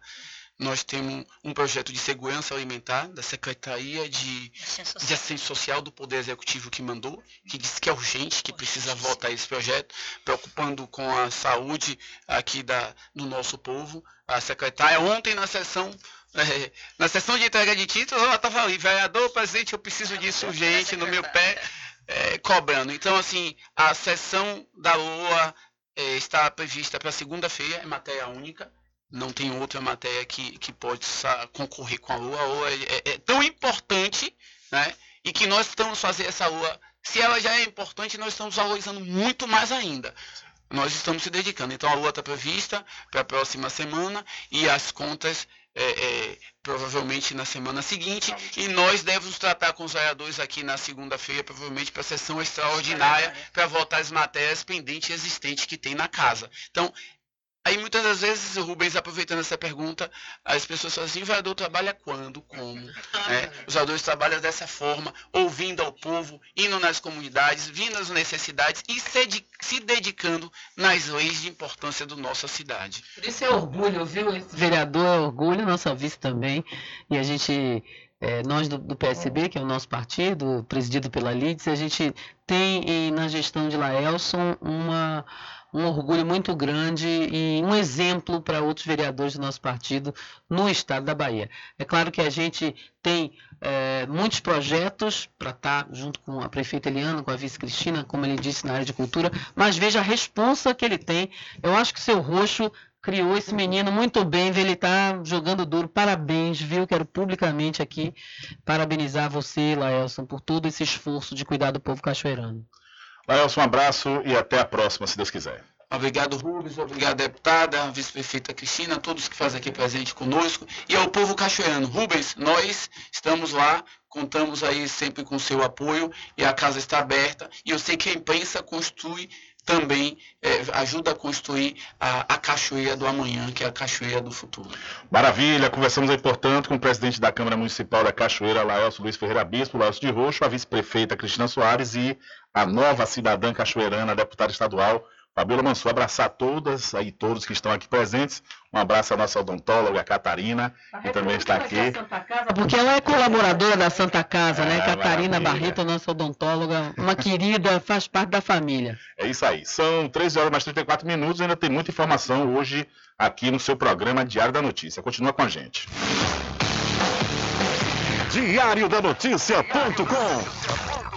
Nós temos um projeto de segurança alimentar da Secretaria de, de Assistência Social do Poder Executivo que mandou, que disse que é urgente, que precisa votar esse projeto, preocupando com a saúde aqui da, do nosso povo. A secretária, ontem na sessão é, na sessão de entrega de títulos, ela estava ali, vereador, presidente, eu preciso disso urgente no meu pé, é, cobrando. Então, assim, a sessão da LOA é, está prevista para segunda-feira, é matéria única não tem outra matéria que, que pode concorrer com a Lua. A Lua é, é, é, tão importante, né? E que nós estamos fazendo essa Lua. Se ela já é importante, nós estamos valorizando muito mais ainda. Nós estamos se dedicando. Então a Lua está prevista para a próxima semana e as contas é, é, provavelmente na semana seguinte. E nós devemos tratar com os vereadores aqui na segunda-feira, provavelmente para a sessão extraordinária, para votar as matérias pendentes existentes que tem na casa. Então, Aí muitas das vezes, Rubens, aproveitando essa pergunta, as pessoas falam assim, o vereador trabalha quando, como? É, os vereadores trabalham dessa forma, ouvindo ao povo, indo nas comunidades, vindo às necessidades e se, se dedicando nas leis de importância da nossa cidade. Por isso é orgulho, viu? Esse vereador é orgulho, nossa vice também. E a gente é, nós do, do, PSB, que é o nosso partido, presidido pela Lides, a gente tem na gestão de Laelson uma um orgulho muito grande e um exemplo para outros vereadores do nosso partido no estado da Bahia. É claro que a gente tem é, muitos projetos para estar tá junto com a prefeita Eliana, com a vice Cristina, como ele disse na área de cultura, mas veja a responsa que ele tem. Eu acho que o seu roxo criou esse menino muito bem, ele está jogando duro. Parabéns, viu? Quero publicamente aqui parabenizar você, Laelson, por todo esse esforço de cuidar do povo cachoeirano. Laelson, um abraço e até a próxima, se Deus quiser. Obrigado, Rubens. Obrigado, deputada, vice-prefeita Cristina, todos que fazem aqui presente conosco. E ao povo cachoeirano. Rubens, nós estamos lá, contamos aí sempre com seu apoio e a casa está aberta. E eu sei que a imprensa construi também é, ajuda a construir a, a, cachoeira do amanhã, que é a cachoeira do futuro. Maravilha, conversamos aí, portanto, com o presidente da Câmara Municipal da Cachoeira, Laelso Luiz Ferreira Bispo, Laelso de Roxo, a vice-prefeita Cristina Soares e a nova cidadã cachoeirana, deputada estadual, Fabiola Mansur, abraçar todas aí todos que estão aqui presentes. Um abraço à nossa odontóloga Catarina, que também está aqui. Porque ela é colaboradora da Santa Casa, né? é, né? Catarina. Barreto, nossa odontóloga, uma querida, faz parte da família. É isso aí. São 13 horas mais 34 minutos, ainda tem muita informação hoje aqui no seu programa Diário da Notícia. Continua com a gente. Diário da Notícia.com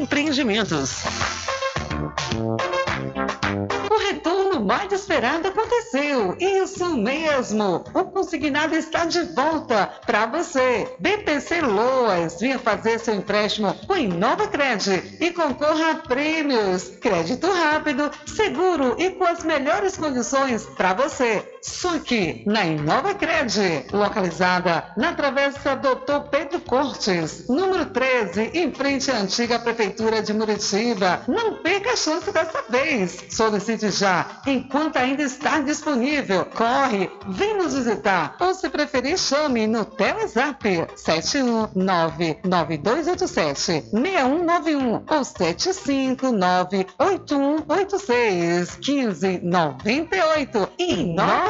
Empreendimentos. O retorno mais esperado aconteceu. Isso mesmo. O consignado está de volta para você. BPC Loas. Venha fazer seu empréstimo com Inova Cred e concorra a prêmios. Crédito rápido, seguro e com as melhores condições para você. Suque na Inova Cred, localizada na Travessa Doutor Pedro Cortes, número 13, em frente à antiga Prefeitura de Muritiba. Não perca a chance dessa vez. Solicite já, enquanto ainda está disponível. Corre, vem nos visitar ou se preferir chame no Telezap 71992876191 ou 75981861598 e 9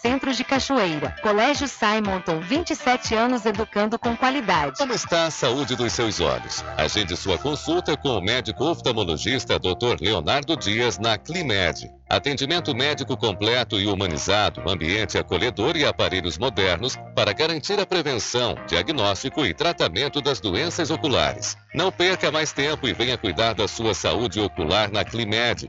Centro de Cachoeira. Colégio Simonton, 27 anos educando com qualidade. Como está a saúde dos seus olhos? Agende sua consulta com o médico oftalmologista Dr. Leonardo Dias na Climed. Atendimento médico completo e humanizado, ambiente acolhedor e aparelhos modernos para garantir a prevenção, diagnóstico e tratamento das doenças oculares. Não perca mais tempo e venha cuidar da sua saúde ocular na Climed.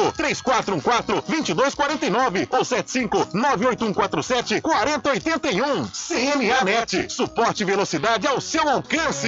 3414 2249 ou 75 98147 4081. CNAnet, suporte e velocidade ao seu alcance.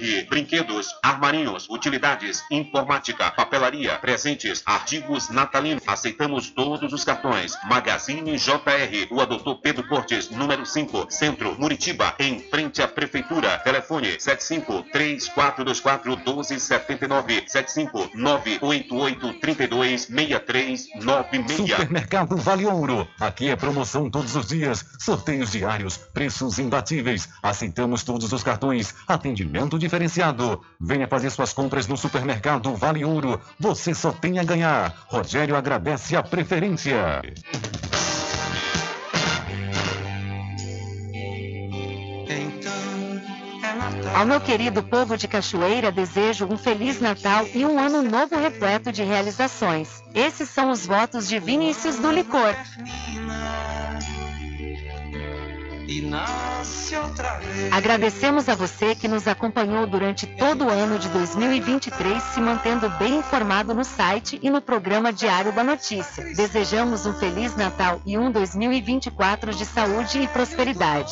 Brinquedos, armarinhos, utilidades, informática, papelaria, presentes, artigos natalinos. Aceitamos todos os cartões. Magazine JR. Rua Doutor Pedro Cortes, número 5, Centro, Muritiba, em frente à Prefeitura. Telefone 75 3424 1279 75 988 32 6396. Supermercado Vale Ouro. Aqui é promoção todos os dias, sorteios diários, preços imbatíveis. Aceitamos todos os cartões, atendimento diferenciado. Venha fazer suas compras no Supermercado Vale Ouro. Você só tem a ganhar. Rogério agradece a preferência. Ao meu querido povo de Cachoeira, desejo um Feliz Natal e um ano novo repleto de realizações. Esses são os votos de Vinícius do Licor. E nasce outra vez. Agradecemos a você que nos acompanhou durante todo o ano de 2023, se mantendo bem informado no site e no programa Diário da Notícia. Desejamos um Feliz Natal e um 2024 de saúde e prosperidade.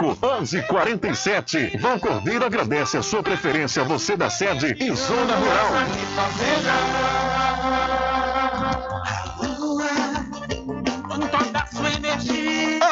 1147. Vão Cordeiro agradece a sua preferência, você da sede e zona rural.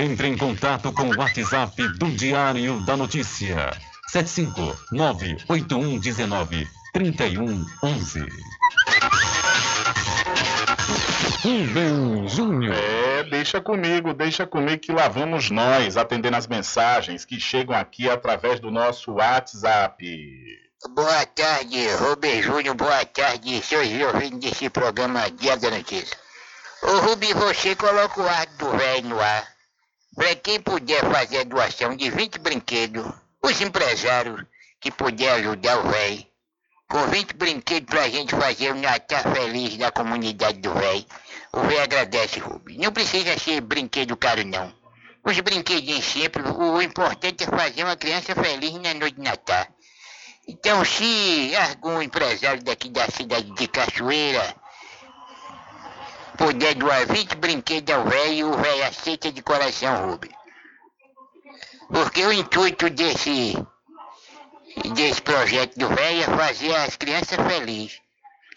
Entre em contato com o WhatsApp do Diário da Notícia. 759-8119-3111. Rubem Júnior. É, deixa comigo, deixa comigo que lá vamos nós atendendo as mensagens que chegam aqui através do nosso WhatsApp. Boa tarde, Rubem Júnior, boa tarde, seus ouvintes desse programa Dia da Notícia. Ô Rubem, você coloca o ar do velho no ar. Para quem puder fazer a doação de 20 brinquedos, os empresários que puder ajudar o velho, com 20 brinquedos para a gente fazer o Natal Feliz da comunidade do velho, o velho agradece, Rubem. Não precisa ser brinquedo caro, não. Os brinquedinhos simples, o importante é fazer uma criança feliz na noite de Natal. Então, se algum empresário daqui da cidade de Cachoeira puder doar 20 brinquedos ao velho, o velho aceita de coração, Rubem. Porque o intuito desse, desse projeto do velho é fazer as crianças felizes.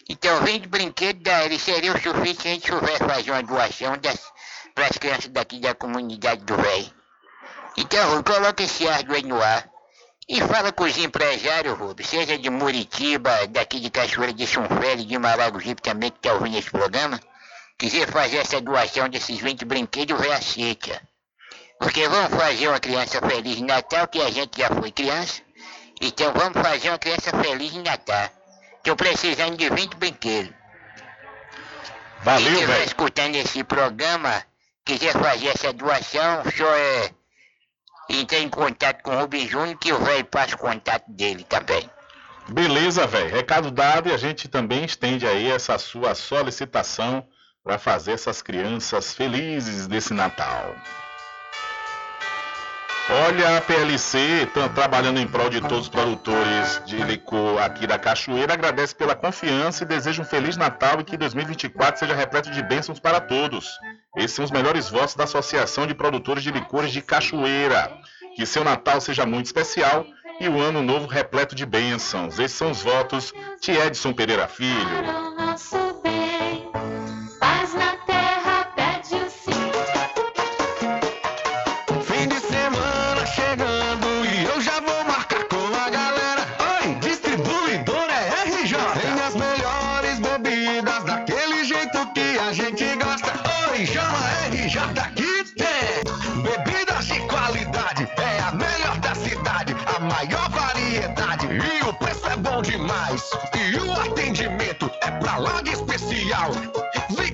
Então, 20 brinquedos daí seria o suficiente se o velho fazer uma doação para as crianças daqui da comunidade do velho. Então, Rubem, coloca esse ardo aí no ar. E fala com os empresários, Rubens, seja de Muritiba, daqui de Cachoeira de São Félix, de Maragogipe também, que está ouvindo esse programa, quiser fazer essa doação desses 20 brinquedos, reaceita. Porque vamos fazer uma criança feliz em Natal, que a gente já foi criança, então vamos fazer uma criança feliz em Natal. Estou precisando de 20 brinquedos. Valeu, Quem estiver velho. escutando esse programa, quiser fazer essa doação, só é entrar em contato com o Rubem Júnior, que o velho passa o contato dele também. Beleza, velho. Recado dado e a gente também estende aí essa sua solicitação para fazer essas crianças felizes desse Natal. Olha, a PLC, tá trabalhando em prol de todos os produtores de licor aqui da Cachoeira, agradece pela confiança e deseja um Feliz Natal e que 2024 seja repleto de bênçãos para todos. Esses são os melhores votos da Associação de Produtores de Licores de Cachoeira. Que seu Natal seja muito especial e o ano novo repleto de bênçãos. Esses são os votos de Edson Pereira Filho. Atendimento é pra lá de especial.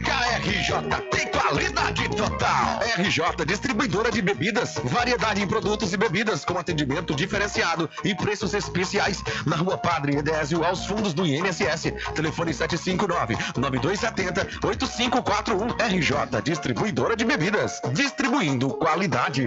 Cá, RJ, tem qualidade total. RJ, distribuidora de bebidas, variedade em produtos e bebidas com atendimento diferenciado e preços especiais na Rua Padre Edésio, aos fundos do INSS. Telefone 759-9270-8541. RJ, distribuidora de bebidas, distribuindo qualidade.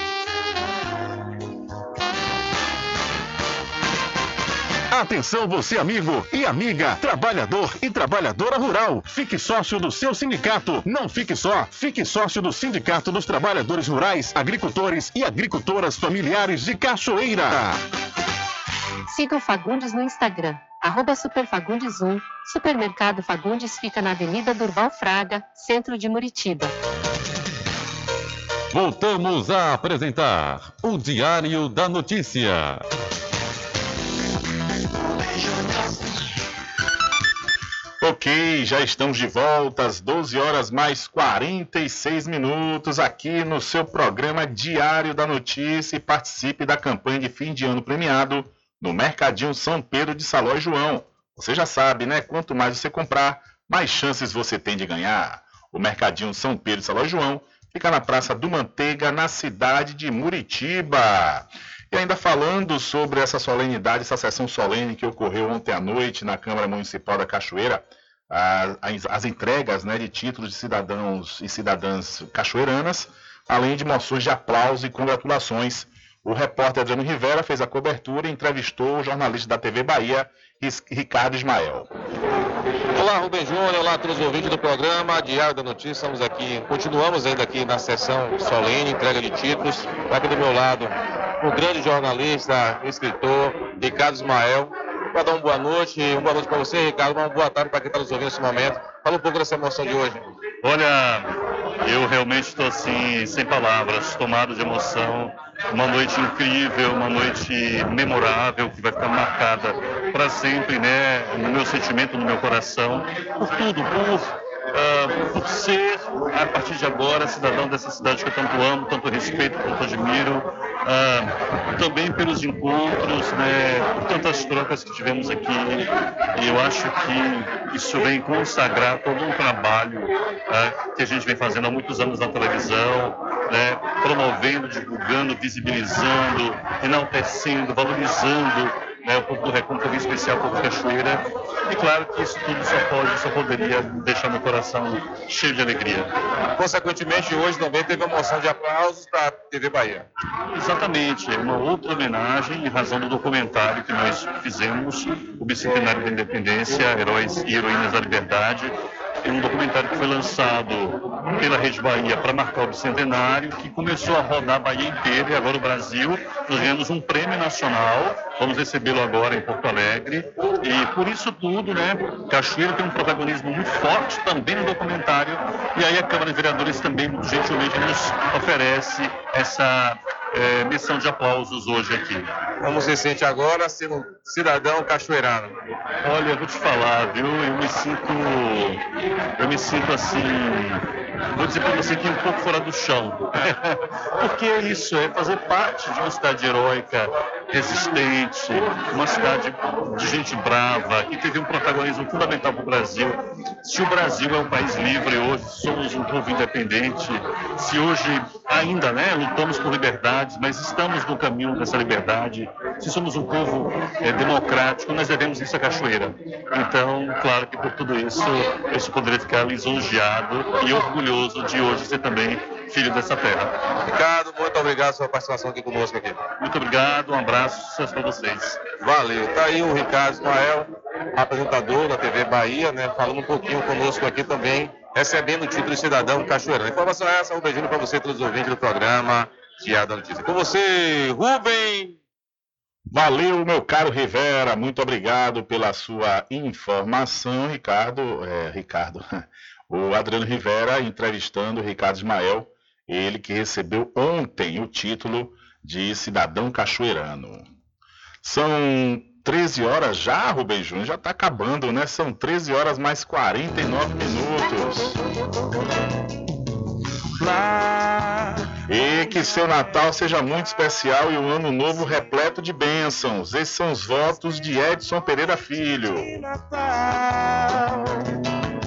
Atenção você amigo e amiga, trabalhador e trabalhadora rural. Fique sócio do seu sindicato. Não fique só, fique sócio do Sindicato dos Trabalhadores Rurais, Agricultores e Agricultoras Familiares de Cachoeira. Siga o Fagundes no Instagram, arroba superfagundes1. Supermercado Fagundes fica na Avenida Durval Fraga, centro de Muritiba. Voltamos a apresentar o Diário da Notícia. Ok, já estamos de volta às 12 horas mais 46 minutos aqui no seu programa Diário da Notícia e participe da campanha de fim de ano premiado no Mercadinho São Pedro de Saló e João. Você já sabe, né? Quanto mais você comprar, mais chances você tem de ganhar. O Mercadinho São Pedro de Saló e João fica na Praça do Manteiga, na cidade de Muritiba. E ainda falando sobre essa solenidade, essa sessão solene que ocorreu ontem à noite na Câmara Municipal da Cachoeira, as, as entregas né, de títulos de cidadãos e cidadãs cachoeiranas, além de moções de aplauso e congratulações. O repórter Adriano Rivera fez a cobertura e entrevistou o jornalista da TV Bahia, Ricardo Ismael. Olá, Rubem Júnior, olá todos os ouvintes do programa Diário da Notícia. Estamos aqui, continuamos ainda aqui na sessão solene, entrega de títulos. Está aqui do meu lado o grande jornalista, escritor, Ricardo Ismael. Para dar uma boa noite, uma boa noite para você, Ricardo, uma boa tarde para quem está nos ouvindo nesse momento. Fala um pouco dessa emoção de hoje. Olha, eu realmente estou assim, sem palavras, tomado de emoção. Uma noite incrível, uma noite memorável que vai ficar marcada para sempre, né? No meu sentimento, no meu coração, por tudo, por, por ser, a partir de agora, cidadão dessa cidade que eu tanto amo, tanto respeito, tanto admiro. Ah, também pelos encontros, né, por tantas trocas que tivemos aqui. E eu acho que isso vem consagrar todo um trabalho ah, que a gente vem fazendo há muitos anos na televisão, né, promovendo, divulgando, visibilizando, enaltecendo, valorizando né, o povo do Recôncavo, especial o povo de Cachoeira. E claro que isso tudo só pode, só poderia deixar meu coração cheio de alegria. Consequentemente, hoje também teve uma moção de aplausos para a TV Bahia. Exatamente, é uma outra homenagem em razão do documentário que nós fizemos, o Bicentenário da Independência, Heróis e Heroínas da Liberdade. É um documentário que foi lançado pela Rede Bahia para marcar o bicentenário, que começou a rodar a Bahia inteira e agora o Brasil. Nós ganhamos um prêmio nacional, vamos recebê-lo agora em Porto Alegre. E por isso tudo, né, Cachoeira tem um protagonismo muito forte também no documentário. E aí a Câmara de Vereadores também, gentilmente, nos oferece essa eh, missão de aplausos hoje aqui. Como se sente agora sendo cidadão cachoeirano? Olha, vou te falar, viu? Eu me sinto. Eu me sinto assim. Vou dizer para você que um pouco fora do chão. Porque é isso, é fazer parte de uma cidade heróica, resistente, uma cidade de gente brava, que teve um protagonismo fundamental para o Brasil. Se o Brasil é um país livre hoje, somos um povo independente, se hoje ainda né, lutamos por liberdades, mas estamos no caminho dessa liberdade, se somos um povo eh, democrático, nós devemos isso à cachoeira. Então, claro que por tudo isso, eu só poderia ficar lisonjeado e orgulhoso de hoje ser também filho dessa terra. Ricardo, muito obrigado pela sua participação aqui conosco aqui. Muito obrigado, um abraço, sucesso para vocês. Valeu. Tá aí o Ricardo Ismael, apresentador da TV Bahia, né, falando um pouquinho conosco aqui também, recebendo o título de cidadão cachoeirano. A informação é essa, um beijinho para você, todos os ouvintes do programa Notícia. Com você, Rubem Valeu, meu caro Rivera, muito obrigado pela sua informação, Ricardo. É, Ricardo, o Adriano Rivera entrevistando o Ricardo Ismael, ele que recebeu ontem o título de cidadão cachoeirano. São 13 horas já, Rubem Júnior, já está acabando, né? São 13 horas mais 49 minutos. E que seu Natal seja muito especial e o ano novo repleto de bênçãos. Esses são os votos de Edson Pereira Filho.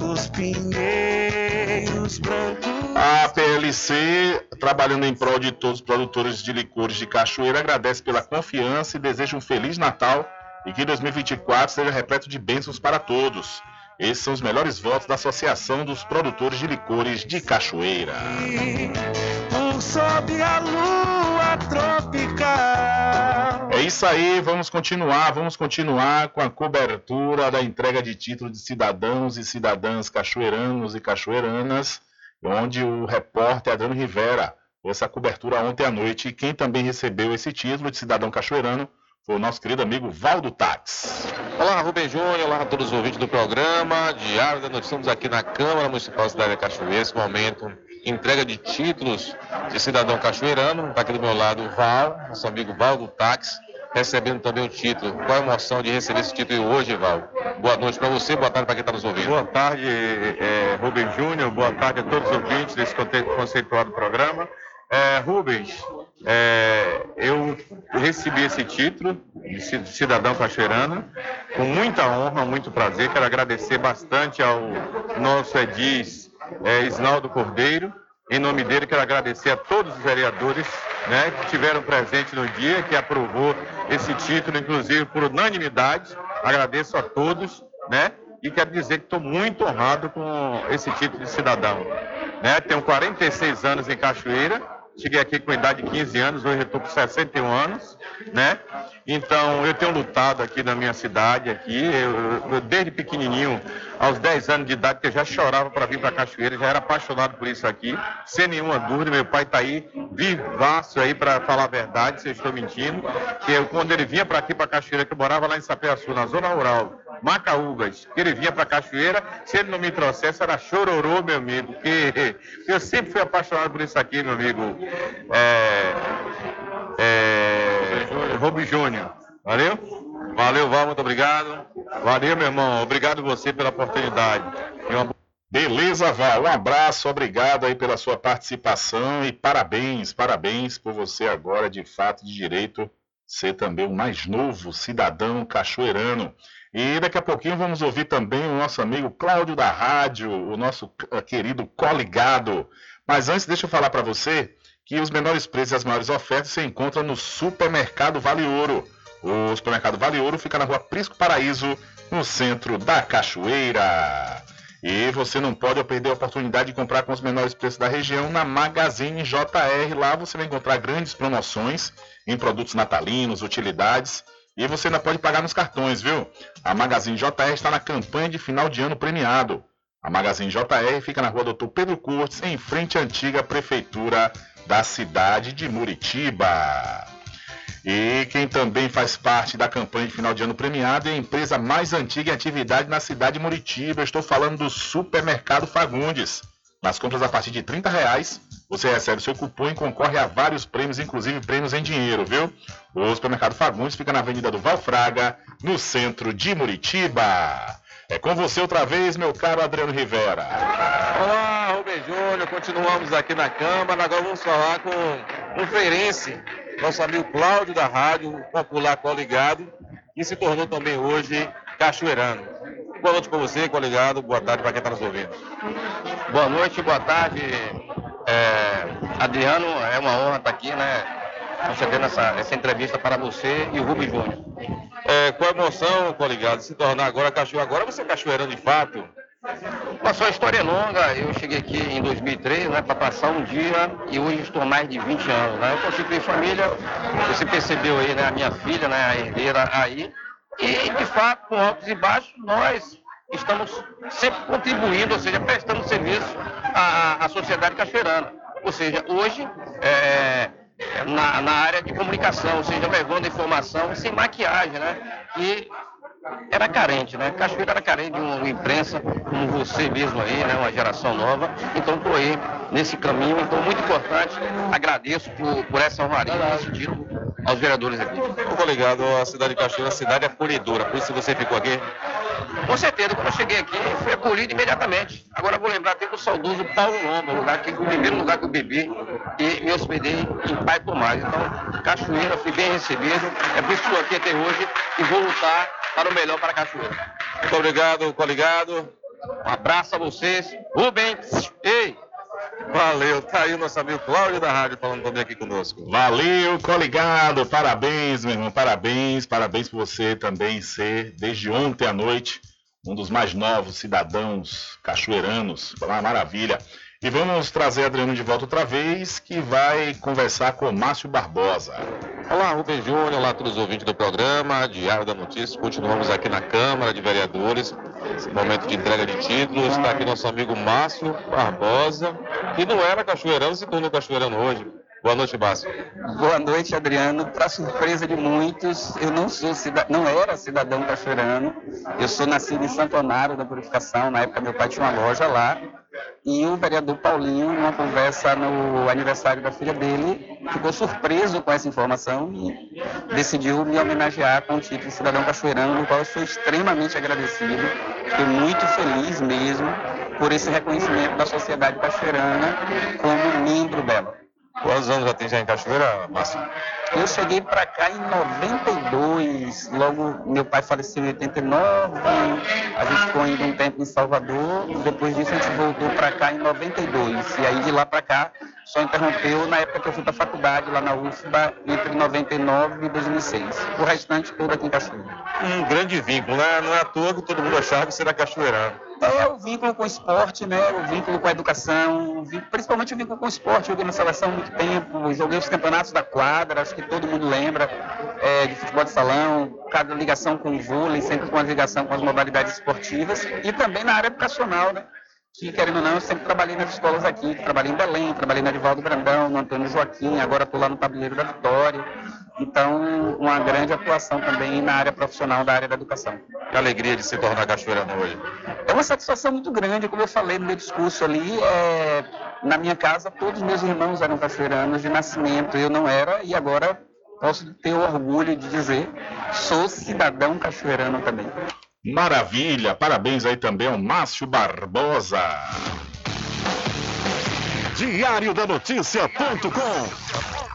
Os pinheiros brancos. A PLC, trabalhando em prol de todos os produtores de licores de Cachoeira, agradece pela confiança e deseja um Feliz Natal e que 2024 seja repleto de bênçãos para todos. Esses são os melhores votos da Associação dos Produtores de Licores de Cachoeira. Sob a lua tropical. É isso aí, vamos continuar, vamos continuar com a cobertura da entrega de título de cidadãos e cidadãs cachoeiranos e cachoeiranas, onde o repórter Adriano Rivera fez essa cobertura ontem à noite. E quem também recebeu esse título de cidadão cachoeirano foi o nosso querido amigo Valdo Tax. Olá, Rubem Júnior, olá a todos os ouvintes do programa Diário da Noite. Estamos aqui na Câmara Municipal da Cidade da Cachoeira, nesse momento, entrega de títulos de cidadão cachoeirano. Está aqui do meu lado o Val, nosso amigo Val do Táxi, recebendo também o título. Qual a emoção de receber esse título hoje, Val? Boa noite para você, boa tarde para quem está nos ouvindo. Boa tarde, é, Júnior, boa tarde a todos os ouvintes desse conceituado programa. É, Rubens, é, eu recebi esse título de cidadão cachoeirano com muita honra, muito prazer. Quero agradecer bastante ao nosso Edis é, Isnaldo Cordeiro. Em nome dele, quero agradecer a todos os vereadores né, que tiveram presente no dia, que aprovou esse título, inclusive por unanimidade. Agradeço a todos, né? E quero dizer que estou muito honrado com esse título de cidadão. Né? Tenho 46 anos em Cachoeira, cheguei aqui com idade de 15 anos, hoje estou com 61 anos, né? Então eu tenho lutado aqui na minha cidade, aqui, eu, eu- desde pequenininho, aos 10 anos de idade, que eu já chorava para vir para Cachoeira, já era apaixonado por isso aqui, sem nenhuma dúvida, meu pai está aí, vivaço aí para falar a verdade, se eu estou mentindo, que eu, quando ele vinha para aqui, para Cachoeira, que eu morava lá em Sapeaçu, na zona rural, Macaúbas, que ele vinha para Cachoeira, se ele não me trouxesse, era chororô, meu amigo, que eu sempre fui apaixonado por isso aqui, meu amigo. É, é, Rubem Júnior. Valeu? Valeu, Val, muito obrigado. Valeu, meu irmão. Obrigado você pela oportunidade. Uma Beleza, Val. Um abraço, obrigado aí pela sua participação e parabéns, parabéns por você agora, de fato, de direito, ser também o mais novo cidadão cachoeirano. E daqui a pouquinho vamos ouvir também o nosso amigo Cláudio da Rádio, o nosso eh, querido coligado. Mas antes, deixa eu falar para você que os menores preços e as maiores ofertas você encontra no Supermercado Vale Ouro. O Supermercado Vale Ouro fica na rua Prisco Paraíso, no centro da Cachoeira. E você não pode perder a oportunidade de comprar com os menores preços da região na Magazine JR. Lá você vai encontrar grandes promoções em produtos natalinos, utilidades. E você ainda pode pagar nos cartões, viu? A Magazine JR está na campanha de final de ano premiado. A Magazine JR fica na rua Doutor Pedro Cortes, em frente à antiga prefeitura da cidade de Muritiba. E quem também faz parte da campanha de final de ano premiado é a empresa mais antiga em atividade na cidade de Muritiba. Eu estou falando do Supermercado Fagundes. Nas compras a partir de 30 reais, você recebe seu cupom e concorre a vários prêmios, inclusive prêmios em dinheiro, viu? O Supermercado Fagundes fica na Avenida do Valfraga, no centro de Muritiba. É com você outra vez, meu caro Adriano Rivera. Olá, Rubem Júnior, continuamos aqui na Câmara. Agora vamos falar com um feirense, nosso amigo Cláudio da Rádio, popular coligado, que se tornou também hoje cachoeirano. Boa noite para você, coligado. Boa tarde para quem está nos ouvindo. Boa noite, boa tarde. É, Adriano, é uma honra estar aqui, né? Concedendo essa, essa entrevista para você e o Rubem Júnior. É, com a emoção, coligado, de se tornar agora cachoeiro. Agora você é cachoeirano de fato. Passou a história é longa, eu cheguei aqui em 2003, né, para passar um dia e hoje estou mais de 20 anos, né? Eu constituí família, você percebeu aí, né, a minha filha, né, a herdeira aí, e de fato, com altos e baixos, nós estamos sempre contribuindo, ou seja, prestando serviço à, à sociedade cachoeirana. Ou seja, hoje, é, na, na área de comunicação, ou seja, levando informação sem maquiagem, né? E era carente, né? Cachoeira era carente de uma imprensa como você mesmo aí, né? Uma geração nova. Então estou aí nesse caminho. Então muito importante. Agradeço por, por essa honraria, esse título aos vereadores aqui. Ô, coligado, a cidade de Cachoeira uma cidade acolhedora. Por isso você ficou aqui. Com certeza, quando eu cheguei aqui, fui acolhido imediatamente. Agora vou lembrar até do saudoso Paulo Lomba, o, lugar que, o primeiro lugar que eu bebi e me hospedei em Pai Pomar. Então, Cachoeira, fui bem recebido. É por isso que estou aqui até hoje e vou lutar para o melhor para Cachoeira. Muito obrigado, coligado. Um abraço a vocês. Rubens, ei! Valeu, tá aí o nosso amigo Cláudio da Rádio falando também aqui conosco. Valeu, coligado. Parabéns, meu irmão. Parabéns. Parabéns por você também ser, desde ontem à noite, um dos mais novos cidadãos cachoeiranos. Uma maravilha. E vamos trazer Adriano de volta outra vez, que vai conversar com Márcio Barbosa. Olá, Rubem Júnior, olá a todos os ouvintes do programa, Diário da Notícia. Continuamos aqui na Câmara de Vereadores, momento de entrega de títulos. Está aqui nosso amigo Márcio Barbosa, que não era cachoeirano, se tornou cachoeirano hoje. Boa noite, Márcio. Boa noite, Adriano. Para surpresa de muitos, eu não sou cida... não era cidadão cachoeirano. Eu sou nascido em Santo Amaro da Purificação. Na época, meu pai tinha uma loja lá. E o vereador Paulinho, numa conversa no aniversário da filha dele, ficou surpreso com essa informação e decidiu me homenagear com o título de cidadão cachoeirano, no qual eu sou extremamente agradecido. Fiquei muito feliz mesmo por esse reconhecimento da sociedade cachoeirana como membro dela. Quantos anos já tem já em Cachoeira, Márcio? Eu cheguei para cá em 92, logo meu pai faleceu em 89, a gente ficou ainda um tempo em Salvador, depois disso a gente voltou para cá em 92, e aí de lá para cá só interrompeu na época que eu fui para a faculdade lá na UFBA, entre 99 e 2006. O restante todo aqui em Cachoeira. Um grande vínculo, né? Não é à toa que todo mundo achava que será cachoeirano. É o vínculo com o esporte, né? O vínculo com a educação, vínculo, principalmente o vínculo com o esporte. Joguei na seleção há muito tempo, joguei os campeonatos da quadra, acho que todo mundo lembra, é, de futebol de salão, cada ligação com o vôlei, sempre com a ligação com as modalidades esportivas e também na área educacional, né? Que, querendo ou não, eu sempre trabalhei nas escolas aqui, trabalhei em Belém, trabalhei na Divaldo Brandão, no Antônio Joaquim, agora estou lá no Tabuleiro da Vitória. Então, uma grande atuação também na área profissional da área da educação. Que alegria de se tornar cachoeirano hoje. É uma satisfação muito grande, como eu falei no meu discurso ali, é, na minha casa todos meus irmãos eram cachoeiranos de nascimento, eu não era, e agora posso ter o orgulho de dizer, sou cidadão cachoeirano também. Maravilha! Parabéns aí também ao Márcio Barbosa. Diário da Notícia.com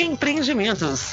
Empreendimentos.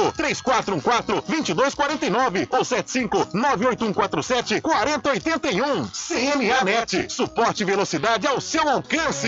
3414 2249 ou 75 98147 4081. CNAnet, suporte e velocidade ao seu alcance.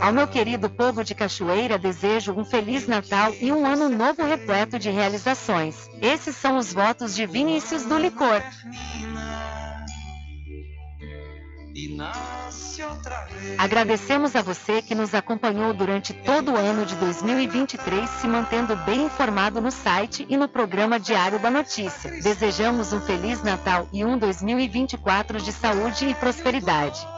Ao meu querido povo de Cachoeira, desejo um Feliz Natal e um ano novo repleto de realizações. Esses são os votos de Vinícius do Licor. Agradecemos a você que nos acompanhou durante todo o ano de 2023, se mantendo bem informado no site e no programa Diário da Notícia. Desejamos um Feliz Natal e um 2024 de saúde e prosperidade.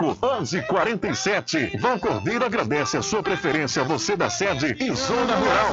1147. Val Cordeiro agradece a sua preferência, você da sede e Zona Rural.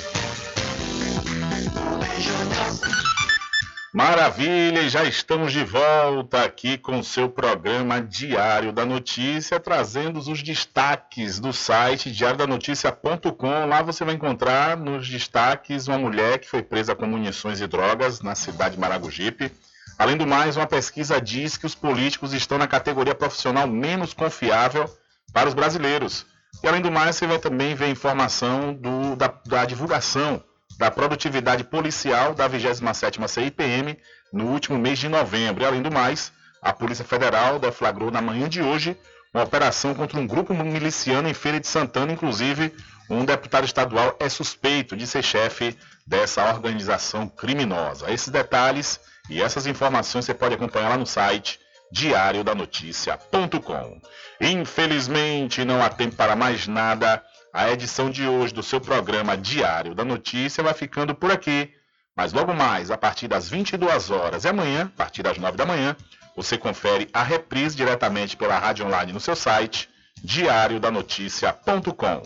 Maravilha, já estamos de volta aqui com o seu programa Diário da Notícia, trazendo os destaques do site diariodanoticia.com. Lá você vai encontrar nos destaques uma mulher que foi presa com munições e drogas na cidade de Maragogipe. Além do mais, uma pesquisa diz que os políticos estão na categoria profissional menos confiável para os brasileiros. E além do mais, você vai também ver informação do, da, da divulgação da produtividade policial da 27ª CIPM no último mês de novembro. E, além do mais, a Polícia Federal deflagrou na manhã de hoje uma operação contra um grupo miliciano em Feira de Santana, inclusive um deputado estadual é suspeito de ser chefe dessa organização criminosa. Esses detalhes e essas informações você pode acompanhar lá no site diariodanoticia.com. Infelizmente, não há tempo para mais nada. A edição de hoje do seu programa Diário da Notícia vai ficando por aqui. Mas logo mais, a partir das 22 horas e amanhã, a partir das 9 da manhã, você confere a reprise diretamente pela rádio online no seu site diariodanoticia.com.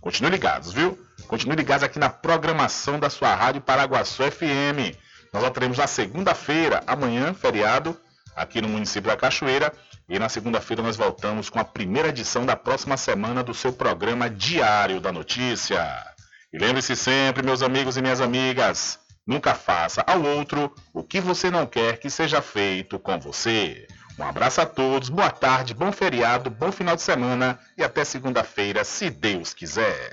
Continue ligados, viu? Continue ligados aqui na programação da sua rádio Paraguaçu FM. Nós voltaremos na segunda-feira, amanhã, feriado, aqui no município da Cachoeira. E na segunda-feira nós voltamos com a primeira edição da próxima semana do seu programa Diário da Notícia. E lembre-se sempre, meus amigos e minhas amigas, nunca faça ao outro o que você não quer que seja feito com você. Um abraço a todos, boa tarde, bom feriado, bom final de semana e até segunda-feira, se Deus quiser.